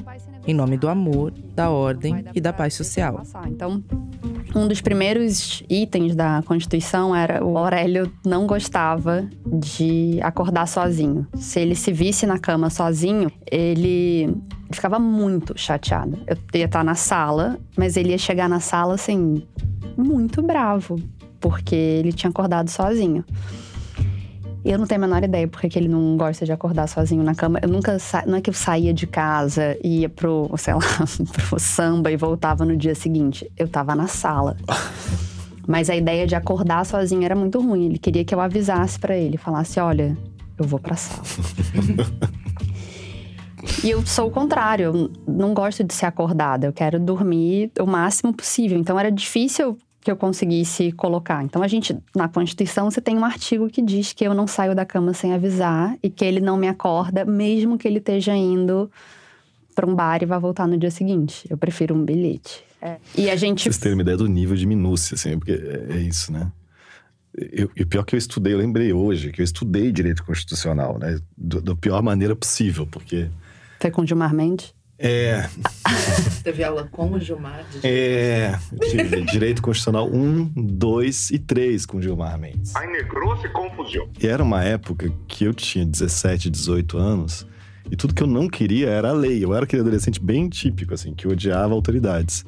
em nome do amor, da ordem e da paz social. Então, um dos primeiros itens da Constituição era o Aurélio não gostava de acordar sozinho. Se ele se visse na cama sozinho, ele ficava muito chateado. Eu ia estar na sala, mas ele ia chegar na sala assim, muito bravo, porque ele tinha acordado sozinho. Eu não tenho a menor ideia porque que ele não gosta de acordar sozinho na cama. Eu nunca sa... não é que eu saía de casa ia pro, sei lá, <laughs> pro samba e voltava no dia seguinte. Eu tava na sala. Mas a ideia de acordar sozinho era muito ruim. Ele queria que eu avisasse para ele, falasse: "Olha, eu vou pra sala". <laughs> E eu sou o contrário, eu não gosto de ser acordada, eu quero dormir o máximo possível. Então era difícil que eu conseguisse colocar. Então a gente na Constituição você tem um artigo que diz que eu não saio da cama sem avisar e que ele não me acorda mesmo que ele esteja indo para um bar e vá voltar no dia seguinte. Eu prefiro um bilhete. É. E a gente Vocês terem uma ideia do nível de minúcia assim, porque é, é isso, né? Eu, e o pior que eu estudei, eu lembrei hoje que eu estudei direito constitucional, né? Da pior maneira possível, porque foi com Gilmar Mendes? É. <laughs> Teve aula com o Gilmar? É. Direito Constitucional 1, 2 e 3 com Gilmar Mendes. Ai, negrou-se confusão. E era uma época que eu tinha 17, 18 anos e tudo que eu não queria era a lei. Eu era aquele adolescente bem típico, assim, que odiava autoridades.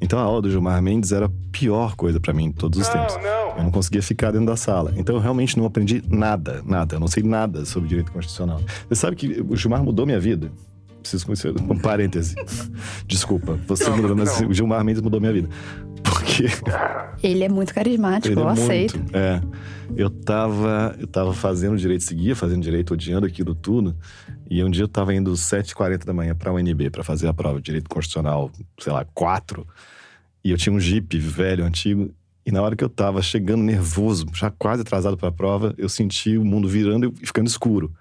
Então a aula do Gilmar Mendes era a pior coisa para mim em todos os não, tempos. Não. Eu não conseguia ficar dentro da sala. Então eu realmente não aprendi nada, nada. Eu não sei nada sobre direito constitucional. Você sabe que o Gilmar mudou minha vida preciso conhecer. Um parêntese. <laughs> Desculpa, você não, mudou, mas não. o Gilmar Mendes mudou minha vida. Porque. Ele é muito carismático, Ele eu é aceito. muito, é. Eu tava, eu tava fazendo direito, seguia fazendo direito, odiando aquilo tudo. E um dia eu tava indo às 7h40 da manhã pra UNB para fazer a prova de direito constitucional, sei lá, 4. E eu tinha um Jeep velho, antigo. E na hora que eu tava chegando nervoso, já quase atrasado pra prova, eu senti o mundo virando e ficando escuro.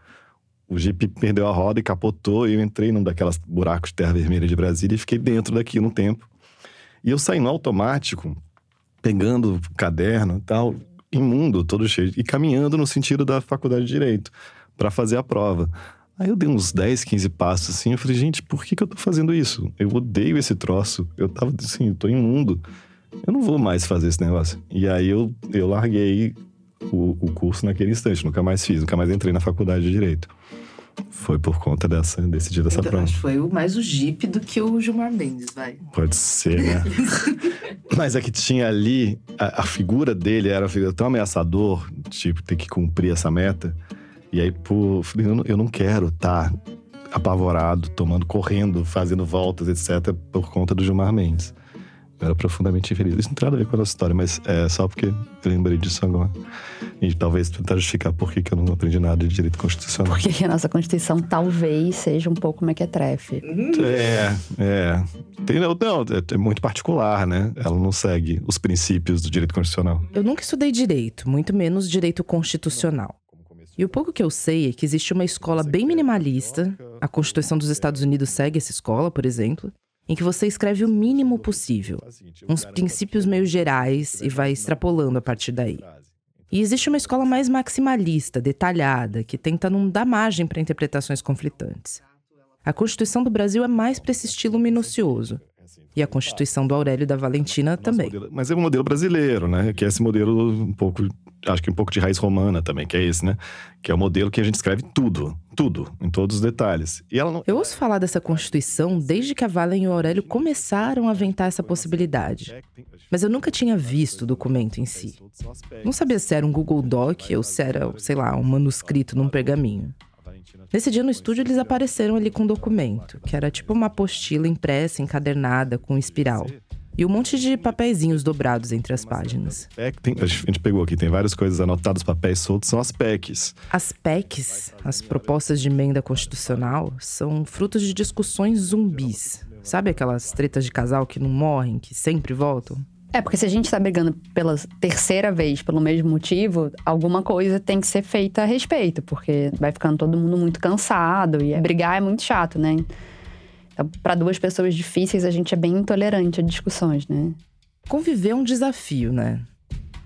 O Jeep perdeu a roda e capotou. E eu entrei num daquelas buracos de terra vermelha de Brasília e fiquei dentro daquilo um tempo. E eu saí no automático, pegando caderno e tal, imundo, todo cheio, e caminhando no sentido da faculdade de Direito, para fazer a prova. Aí eu dei uns 10, 15 passos assim, eu falei, gente, por que, que eu tô fazendo isso? Eu odeio esse troço. Eu tava assim, eu tô imundo. Eu não vou mais fazer esse negócio. E aí eu, eu larguei o, o curso naquele instante, nunca mais fiz, nunca mais entrei na faculdade de Direito. Foi por conta dessa, desse dia dessa Então, prova. acho que foi mais o Jeep do que o Gilmar Mendes, vai. Pode ser, né? <laughs> Mas é que tinha ali, a, a figura dele era uma figura tão ameaçador, tipo, ter que cumprir essa meta. E aí, pô, eu não, eu não quero estar apavorado, tomando, correndo, fazendo voltas, etc., por conta do Gilmar Mendes. Eu era profundamente infeliz. Isso não tem nada a ver com a nossa história, mas é só porque eu lembrei disso agora. E talvez tentar justificar por que que eu não aprendi nada de direito constitucional. Porque a nossa Constituição talvez seja um pouco mequetrefe. É, é. Tem, não, não, é, é muito particular, né? Ela não segue os princípios do direito constitucional. Eu nunca estudei direito, muito menos direito constitucional. E o pouco que eu sei é que existe uma escola bem minimalista, a Constituição dos Estados Unidos segue essa escola, por exemplo, em que você escreve o mínimo possível, uns princípios meio gerais e vai extrapolando a partir daí. E existe uma escola mais maximalista, detalhada, que tenta não dar margem para interpretações conflitantes. A Constituição do Brasil é mais para esse estilo minucioso. E a Constituição do Aurélio da Valentina também. Modelo- mas é um modelo brasileiro, né? Que é esse modelo um pouco, acho que um pouco de raiz romana também, que é esse, né? Que é o modelo que a gente escreve tudo, tudo, em todos os detalhes. E ela não. Eu ouço falar dessa Constituição desde que a Valen e o Aurélio começaram a aventar essa possibilidade. Mas eu nunca tinha visto o documento em si. Não sabia se era um Google Doc ou se era, sei lá, um manuscrito num pergaminho. Nesse dia no estúdio, eles apareceram ali com um documento, que era tipo uma apostila impressa, encadernada, com espiral. E um monte de papeizinhos dobrados entre as páginas. PEC tem- a gente pegou aqui, tem várias coisas anotadas, papéis soltos, são as PECs. As PECs, as propostas de emenda constitucional, são frutos de discussões zumbis. Sabe aquelas tretas de casal que não morrem, que sempre voltam? É, porque se a gente tá brigando pela terceira vez pelo mesmo motivo, alguma coisa tem que ser feita a respeito, porque vai ficando todo mundo muito cansado e brigar é muito chato, né? Então, para duas pessoas difíceis, a gente é bem intolerante a discussões, né? Conviver é um desafio, né?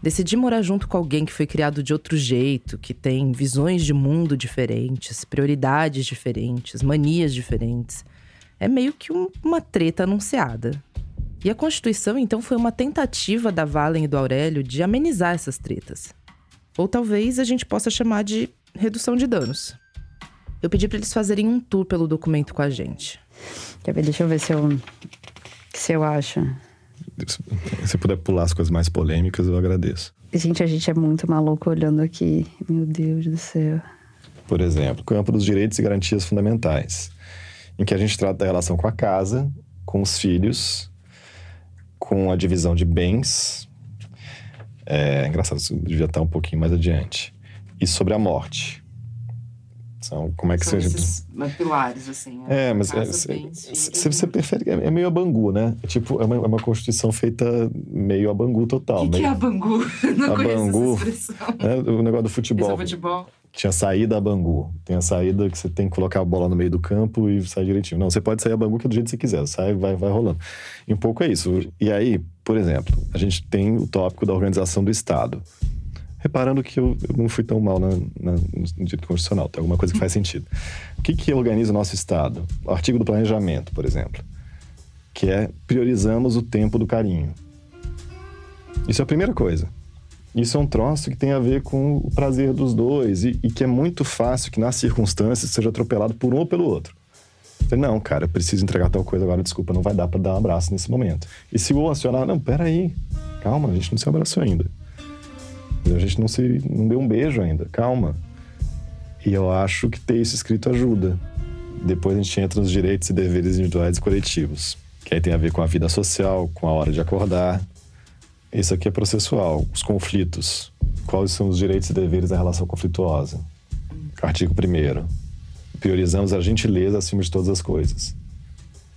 Decidir morar junto com alguém que foi criado de outro jeito, que tem visões de mundo diferentes, prioridades diferentes, manias diferentes, é meio que um- uma treta anunciada. E a Constituição, então, foi uma tentativa da Valen e do Aurélio de amenizar essas tretas. Ou talvez a gente possa chamar de redução de danos. Eu pedi para eles fazerem um tour pelo documento com a gente. Quer ver? Deixa eu ver se eu, se eu acho. Se puder pular as coisas mais polêmicas, eu agradeço. Gente, a gente é muito maluco olhando aqui. Meu Deus do céu. Por exemplo, campo dos direitos e garantias fundamentais, em que a gente trata da relação com a casa, com os filhos, com a divisão de bens. É engraçado, isso devia estar um pouquinho mais adiante. E sobre a morte. São, como é que seja? pilares, assim. É, mas é, se, se você prefere, é é meio a Bangu, né? É Tipo, é uma, é uma constituição feita meio a Bangu total. meio, é Bangu? <laughs> Não A Bangu. expressão. né? O negócio do futebol. futebol. Tinha saída a Bangu. Tem a saída que você tem que colocar a bola no meio do campo e sair direitinho. Não, você pode sair a Bangu que é do jeito que você quiser. Sai, vai, vai rolando. E um pouco é isso. E aí, por exemplo, a gente tem o tópico da organização do Estado. Reparando que eu, eu não fui tão mal na, na, no direito constitucional. Tem alguma coisa que faz sentido. O que, que organiza o nosso Estado? O artigo do planejamento, por exemplo. Que é priorizamos o tempo do carinho. Isso é a primeira coisa. Isso é um troço que tem a ver com o prazer dos dois e, e que é muito fácil que nas circunstâncias seja atropelado por um ou pelo outro. Não, cara, eu preciso entregar tal coisa agora, desculpa, não vai dar pra dar um abraço nesse momento. E se o acionar, não, peraí, calma, a gente não se abraçou ainda. A gente não se não deu um beijo ainda, calma. E eu acho que ter isso escrito ajuda. Depois a gente entra nos direitos e deveres individuais e coletivos, que aí tem a ver com a vida social, com a hora de acordar, Isso aqui é processual. Os conflitos. Quais são os direitos e deveres da relação conflituosa? Artigo 1. Priorizamos a gentileza acima de todas as coisas.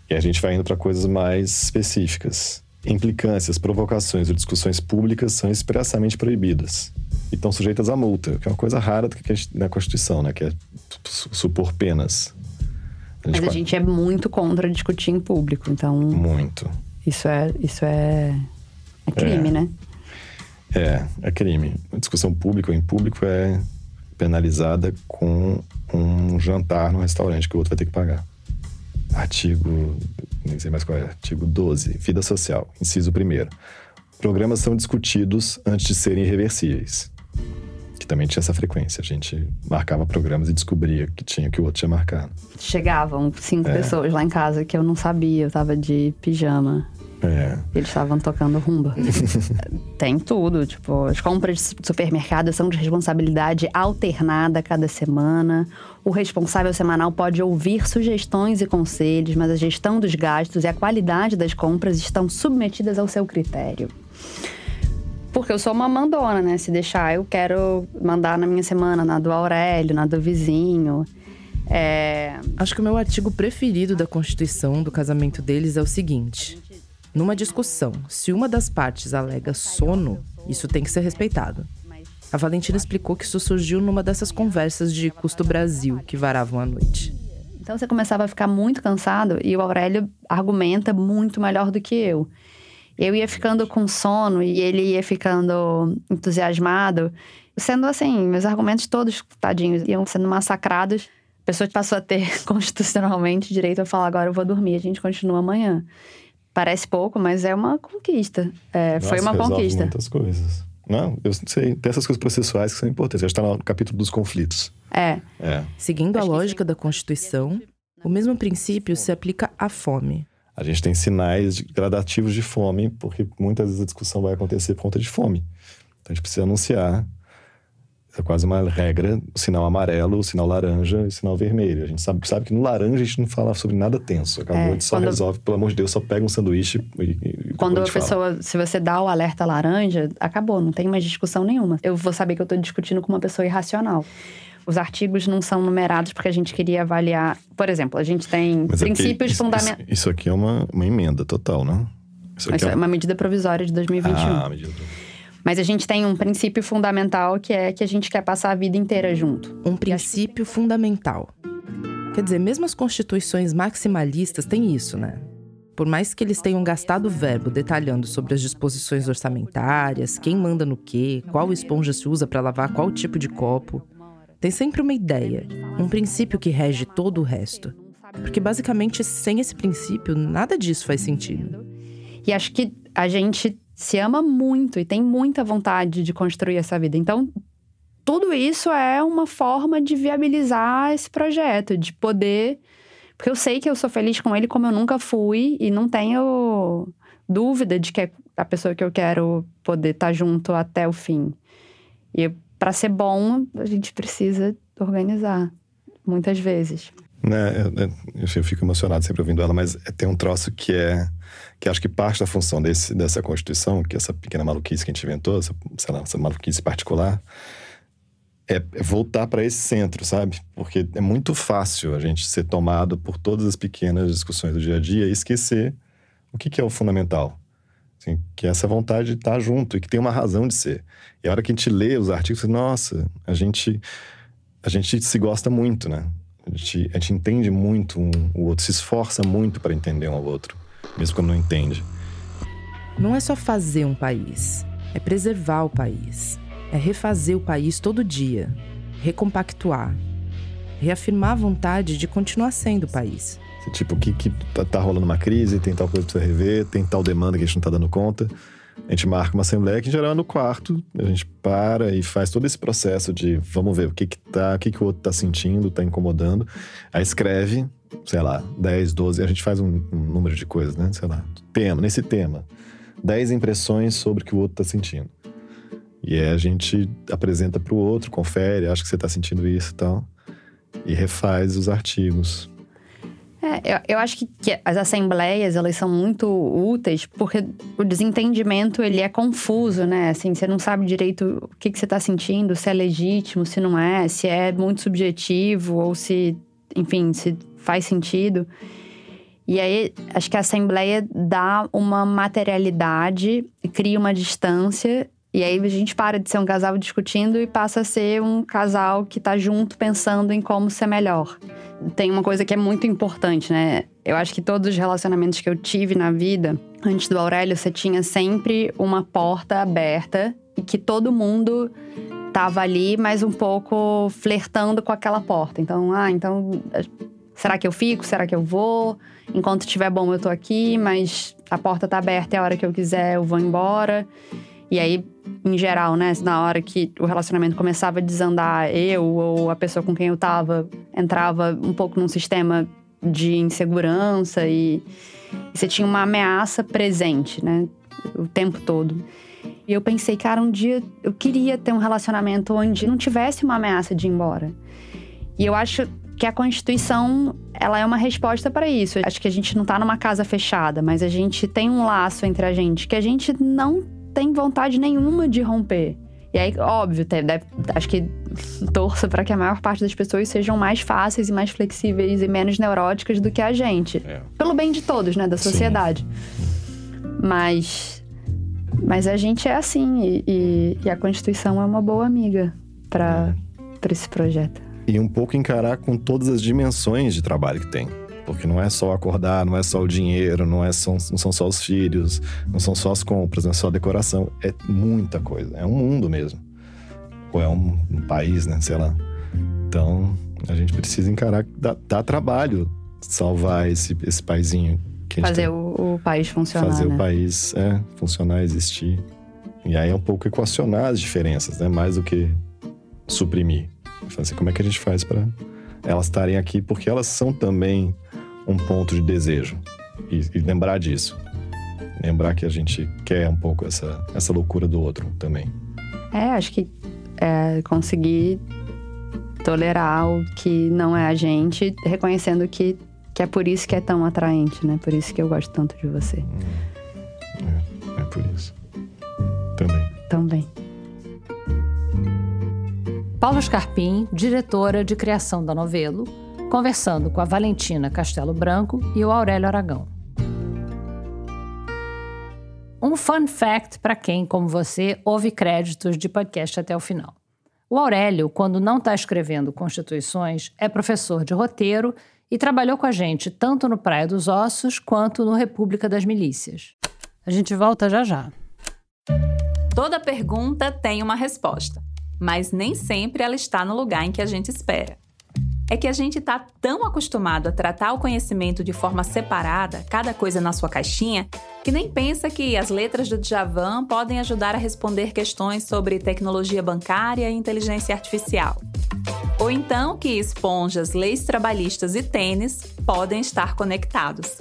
E a gente vai indo para coisas mais específicas. Implicâncias, provocações ou discussões públicas são expressamente proibidas e estão sujeitas a multa, que é uma coisa rara na Constituição, né? Que é supor penas. A Mas a pode... gente é muito contra discutir em público, então. Muito. Isso é, isso é, é crime, é. né? É, é crime. A discussão pública ou em público é penalizada com um jantar no restaurante que o outro vai ter que pagar. Artigo, nem sei mais qual é, artigo 12, vida social, inciso 1 Programas são discutidos antes de serem irreversíveis. Que também tinha essa frequência. A gente marcava programas e descobria que tinha que o outro tinha marcado. Chegavam cinco é. pessoas lá em casa que eu não sabia, eu tava de pijama. É. Eles estavam tocando rumba. <laughs> Tem tudo, tipo, as compras de supermercado são de responsabilidade alternada cada semana. O responsável semanal pode ouvir sugestões e conselhos, mas a gestão dos gastos e a qualidade das compras estão submetidas ao seu critério. Porque eu sou uma mandona, né? Se deixar, eu quero mandar na minha semana, na do Aurélio, na do vizinho. É... Acho que o meu artigo preferido da Constituição do casamento deles é o seguinte: numa discussão, se uma das partes alega sono, isso tem que ser respeitado. A Valentina explicou que isso surgiu numa dessas conversas de custo Brasil que varavam à noite. Então você começava a ficar muito cansado e o Aurélio argumenta muito melhor do que eu. Eu ia ficando com sono e ele ia ficando entusiasmado. Sendo assim, meus argumentos todos, tadinhos, iam sendo massacrados. A pessoa passou a ter <laughs> constitucionalmente direito a falar: agora eu vou dormir, a gente continua amanhã. Parece pouco, mas é uma conquista. É, Nossa, foi uma conquista. muitas coisas. Não, eu sei. Tem essas coisas processuais que são importantes. Já está no capítulo dos conflitos. É. é. Seguindo a lógica da Constituição, o mesmo princípio se aplica à fome. A gente tem sinais de, gradativos de fome, porque muitas vezes a discussão vai acontecer por conta de fome. Então a gente precisa anunciar é quase uma regra, sinal amarelo, o sinal laranja e o sinal vermelho. A gente sabe, sabe que no laranja a gente não fala sobre nada tenso. Acabou, é, a gente só quando... resolve, pelo amor de Deus, só pega um sanduíche e. e quando a, a pessoa, fala. se você dá o alerta laranja, acabou, não tem mais discussão nenhuma. Eu vou saber que eu estou discutindo com uma pessoa irracional. Os artigos não são numerados porque a gente queria avaliar. Por exemplo, a gente tem Mas é princípios fundamentais. Isso, aqui é uma, uma emenda total, não? Isso, isso é, é uma medida provisória de 2021. Ah, medida provisória. Mas a gente tem um princípio fundamental que é que a gente quer passar a vida inteira junto. Um princípio fundamental. Quer dizer, mesmo as constituições maximalistas têm isso, né? Por mais que eles tenham gastado verbo detalhando sobre as disposições orçamentárias, quem manda no quê, qual esponja se usa para lavar qual tipo de copo, tem sempre uma ideia, um princípio que rege todo o resto. Porque basicamente, sem esse princípio, nada disso faz sentido. E acho que a gente se ama muito e tem muita vontade de construir essa vida. Então, tudo isso é uma forma de viabilizar esse projeto, de poder. Porque eu sei que eu sou feliz com ele como eu nunca fui e não tenho dúvida de que é a pessoa que eu quero poder estar tá junto até o fim. E para ser bom, a gente precisa organizar, muitas vezes. Né, eu, eu, fico emocionado sempre ouvindo ela, mas tem um troço que é que acho que parte da função desse, dessa Constituição, que essa pequena maluquice que a gente inventou, essa, sei lá, essa maluquice particular, é, é voltar para esse centro, sabe? Porque é muito fácil a gente ser tomado por todas as pequenas discussões do dia a dia e esquecer o que, que é o fundamental. Assim, que é essa vontade de estar junto e que tem uma razão de ser. E a hora que a gente lê os artigos, nossa, a gente, a gente se gosta muito, né? A gente, a gente entende muito um, o outro, se esforça muito para entender um ao outro mesmo quando não entende. Não é só fazer um país, é preservar o país, é refazer o país todo dia, recompactuar, reafirmar a vontade de continuar sendo o país. Tipo, o que, que tá, tá, rolando uma crise, tem tal coisa pra você rever, tem tal demanda que a gente não tá dando conta. A gente marca uma assembleia que em geral é no quarto, a gente para e faz todo esse processo de vamos ver o que que tá, o que que o outro tá sentindo, tá incomodando. Aí escreve, sei lá, 10, 12, a gente faz um, um número de coisas, né? Sei lá, tema, nesse tema. 10 impressões sobre o que o outro tá sentindo. E aí a gente apresenta para o outro, confere, acha que você tá sentindo isso e tal. E refaz os artigos. É, eu, eu acho que, que, as assembleias, elas são muito úteis porque o desentendimento, ele é confuso, né? Assim, você não sabe direito o que, que você está sentindo, se é legítimo, se não é, se é muito subjetivo ou se, enfim, se faz sentido. E aí, acho que a assembleia dá uma materialidade, cria uma distância e aí a gente para de ser um casal discutindo e passa a ser um casal que tá junto pensando em como ser melhor. Tem uma coisa que é muito importante, né? Eu acho que todos os relacionamentos que eu tive na vida, antes do Aurélio, você tinha sempre uma porta aberta e que todo mundo tava ali, mas um pouco flertando com aquela porta. Então, ah, então será que eu fico? Será que eu vou? Enquanto estiver bom, eu tô aqui, mas a porta tá aberta, é a hora que eu quiser, eu vou embora. E aí, em geral, né, na hora que o relacionamento começava a desandar, eu ou a pessoa com quem eu tava entrava um pouco num sistema de insegurança e, você tinha uma ameaça presente, né, o tempo todo. E eu pensei, cara, um dia eu queria ter um relacionamento onde não tivesse uma ameaça de ir embora. E eu acho que a Constituição ela é uma resposta para isso. Acho que a gente não está numa casa fechada, mas a gente tem um laço entre a gente que a gente não tem vontade nenhuma de romper. E aí, óbvio, deve, acho que torço para que a maior parte das pessoas sejam mais fáceis e mais flexíveis e menos neuróticas do que a gente. É. Pelo bem de todos, né? Da sociedade. Sim. Mas. Mas a gente é assim e, e, e a Constituição é uma boa amiga para é. esse projeto. E um pouco encarar com todas as dimensões de trabalho que tem. Porque não é só acordar, não é só o dinheiro, não, é só, não são só os filhos, não são só as compras, não é só a decoração. É muita coisa. É um mundo mesmo. Ou é um, um país, né? Sei lá. Então, a gente precisa encarar que dá, dá trabalho salvar esse, esse paizinho. Fazer o, o, país funcionar. Fazer né? o país é, funcionar, existir. E aí é um pouco equacionar as diferenças, né? Mais do que suprimir. Assim, como é que a gente faz para elas estarem aqui? Porque elas são também um ponto de desejo. E, e, lembrar disso. Lembrar que a gente quer um pouco essa, essa loucura do outro também. É, acho que é conseguir tolerar o que não é a gente, reconhecendo que, que é por isso que é tão atraente, né? Por isso que eu gosto tanto de você. Hum. É, é por isso. Também. Também. Paula Scarpim, diretora de criação da Novelo, conversando com a Valentina Castelo Branco e o Aurélio Aragão. Um fun fact para quem, como você, ouve créditos de podcast até o final. O Aurélio, quando não está escrevendo constituições, é professor de roteiro e trabalhou com a gente tanto no Praia dos Ossos quanto no República das Milícias. A gente volta já já. Toda pergunta tem uma resposta, mas nem sempre ela está no lugar em que a gente espera é que a gente está tão acostumado a tratar o conhecimento de forma separada, cada coisa na sua caixinha, que nem pensa que as letras do Djavan podem ajudar a responder questões sobre tecnologia bancária e inteligência artificial. Ou então que esponjas, leis trabalhistas e tênis podem estar conectados.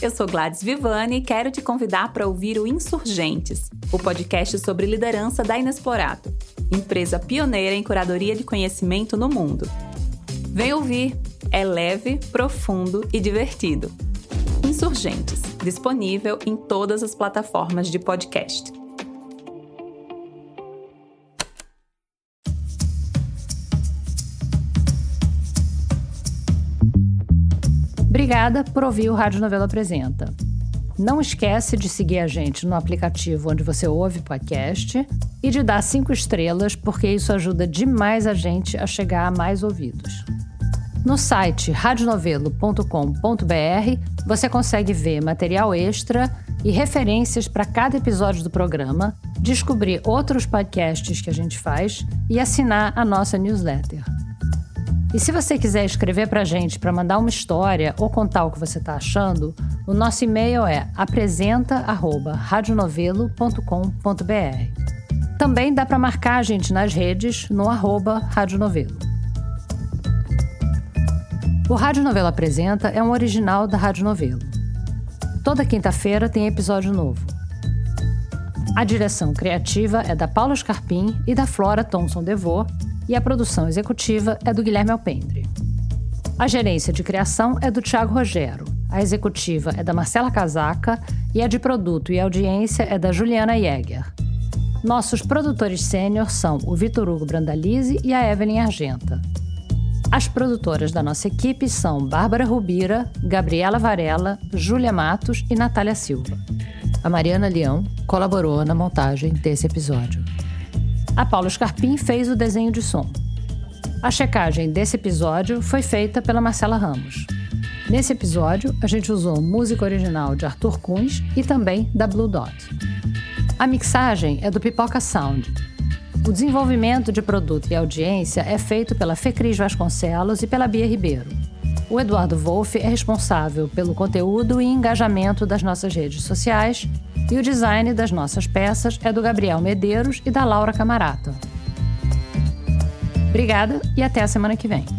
Eu sou Gladys Vivani e quero te convidar para ouvir o Insurgentes, o podcast sobre liderança da Inexplorado, empresa pioneira em curadoria de conhecimento no mundo. Vem ouvir, é leve, profundo e divertido. Insurgentes, disponível em todas as plataformas de podcast. Obrigada por ouvir o Rádio Novela Apresenta. Não esquece de seguir a gente no aplicativo onde você ouve podcast e de dar cinco estrelas, porque isso ajuda demais a gente a chegar a mais ouvidos. No site radionovelo.com.br você consegue ver material extra e referências para cada episódio do programa, descobrir outros podcasts que a gente faz e assinar a nossa newsletter. E se você quiser escrever para gente para mandar uma história ou contar o que você está achando, o nosso e-mail é apresenta@radionovelo.com.br. Também dá para marcar a gente nas redes no arroba Radionovelo. O Rádio Novelo Apresenta é um original da Rádio Novelo. Toda quinta-feira tem episódio novo. A direção criativa é da Paula Scarpim e da Flora Thomson Devô, e a produção executiva é do Guilherme Alpendre. A gerência de criação é do Tiago Rogero, a executiva é da Marcela Casaca e a de produto e audiência é da Juliana Jäger. Nossos produtores sênior são o Vitor Hugo Brandalize e a Evelyn Argenta. As produtoras da nossa equipe são Bárbara Rubira, Gabriela Varela, Júlia Matos e Natália Silva. A Mariana Leão colaborou na montagem desse episódio. A Paula Scarpim fez o desenho de som. A checagem desse episódio foi feita pela Marcela Ramos. Nesse episódio, a gente usou música original de Arthur Kunz e também da Blue Dot. A mixagem é do Pipoca Sound. O desenvolvimento de produto e audiência é feito pela Fecris Vasconcelos e pela Bia Ribeiro. O Eduardo Wolff é responsável pelo conteúdo e engajamento das nossas redes sociais e o design das nossas peças é do Gabriel Medeiros e da Laura Camarata. Obrigada e até a semana que vem.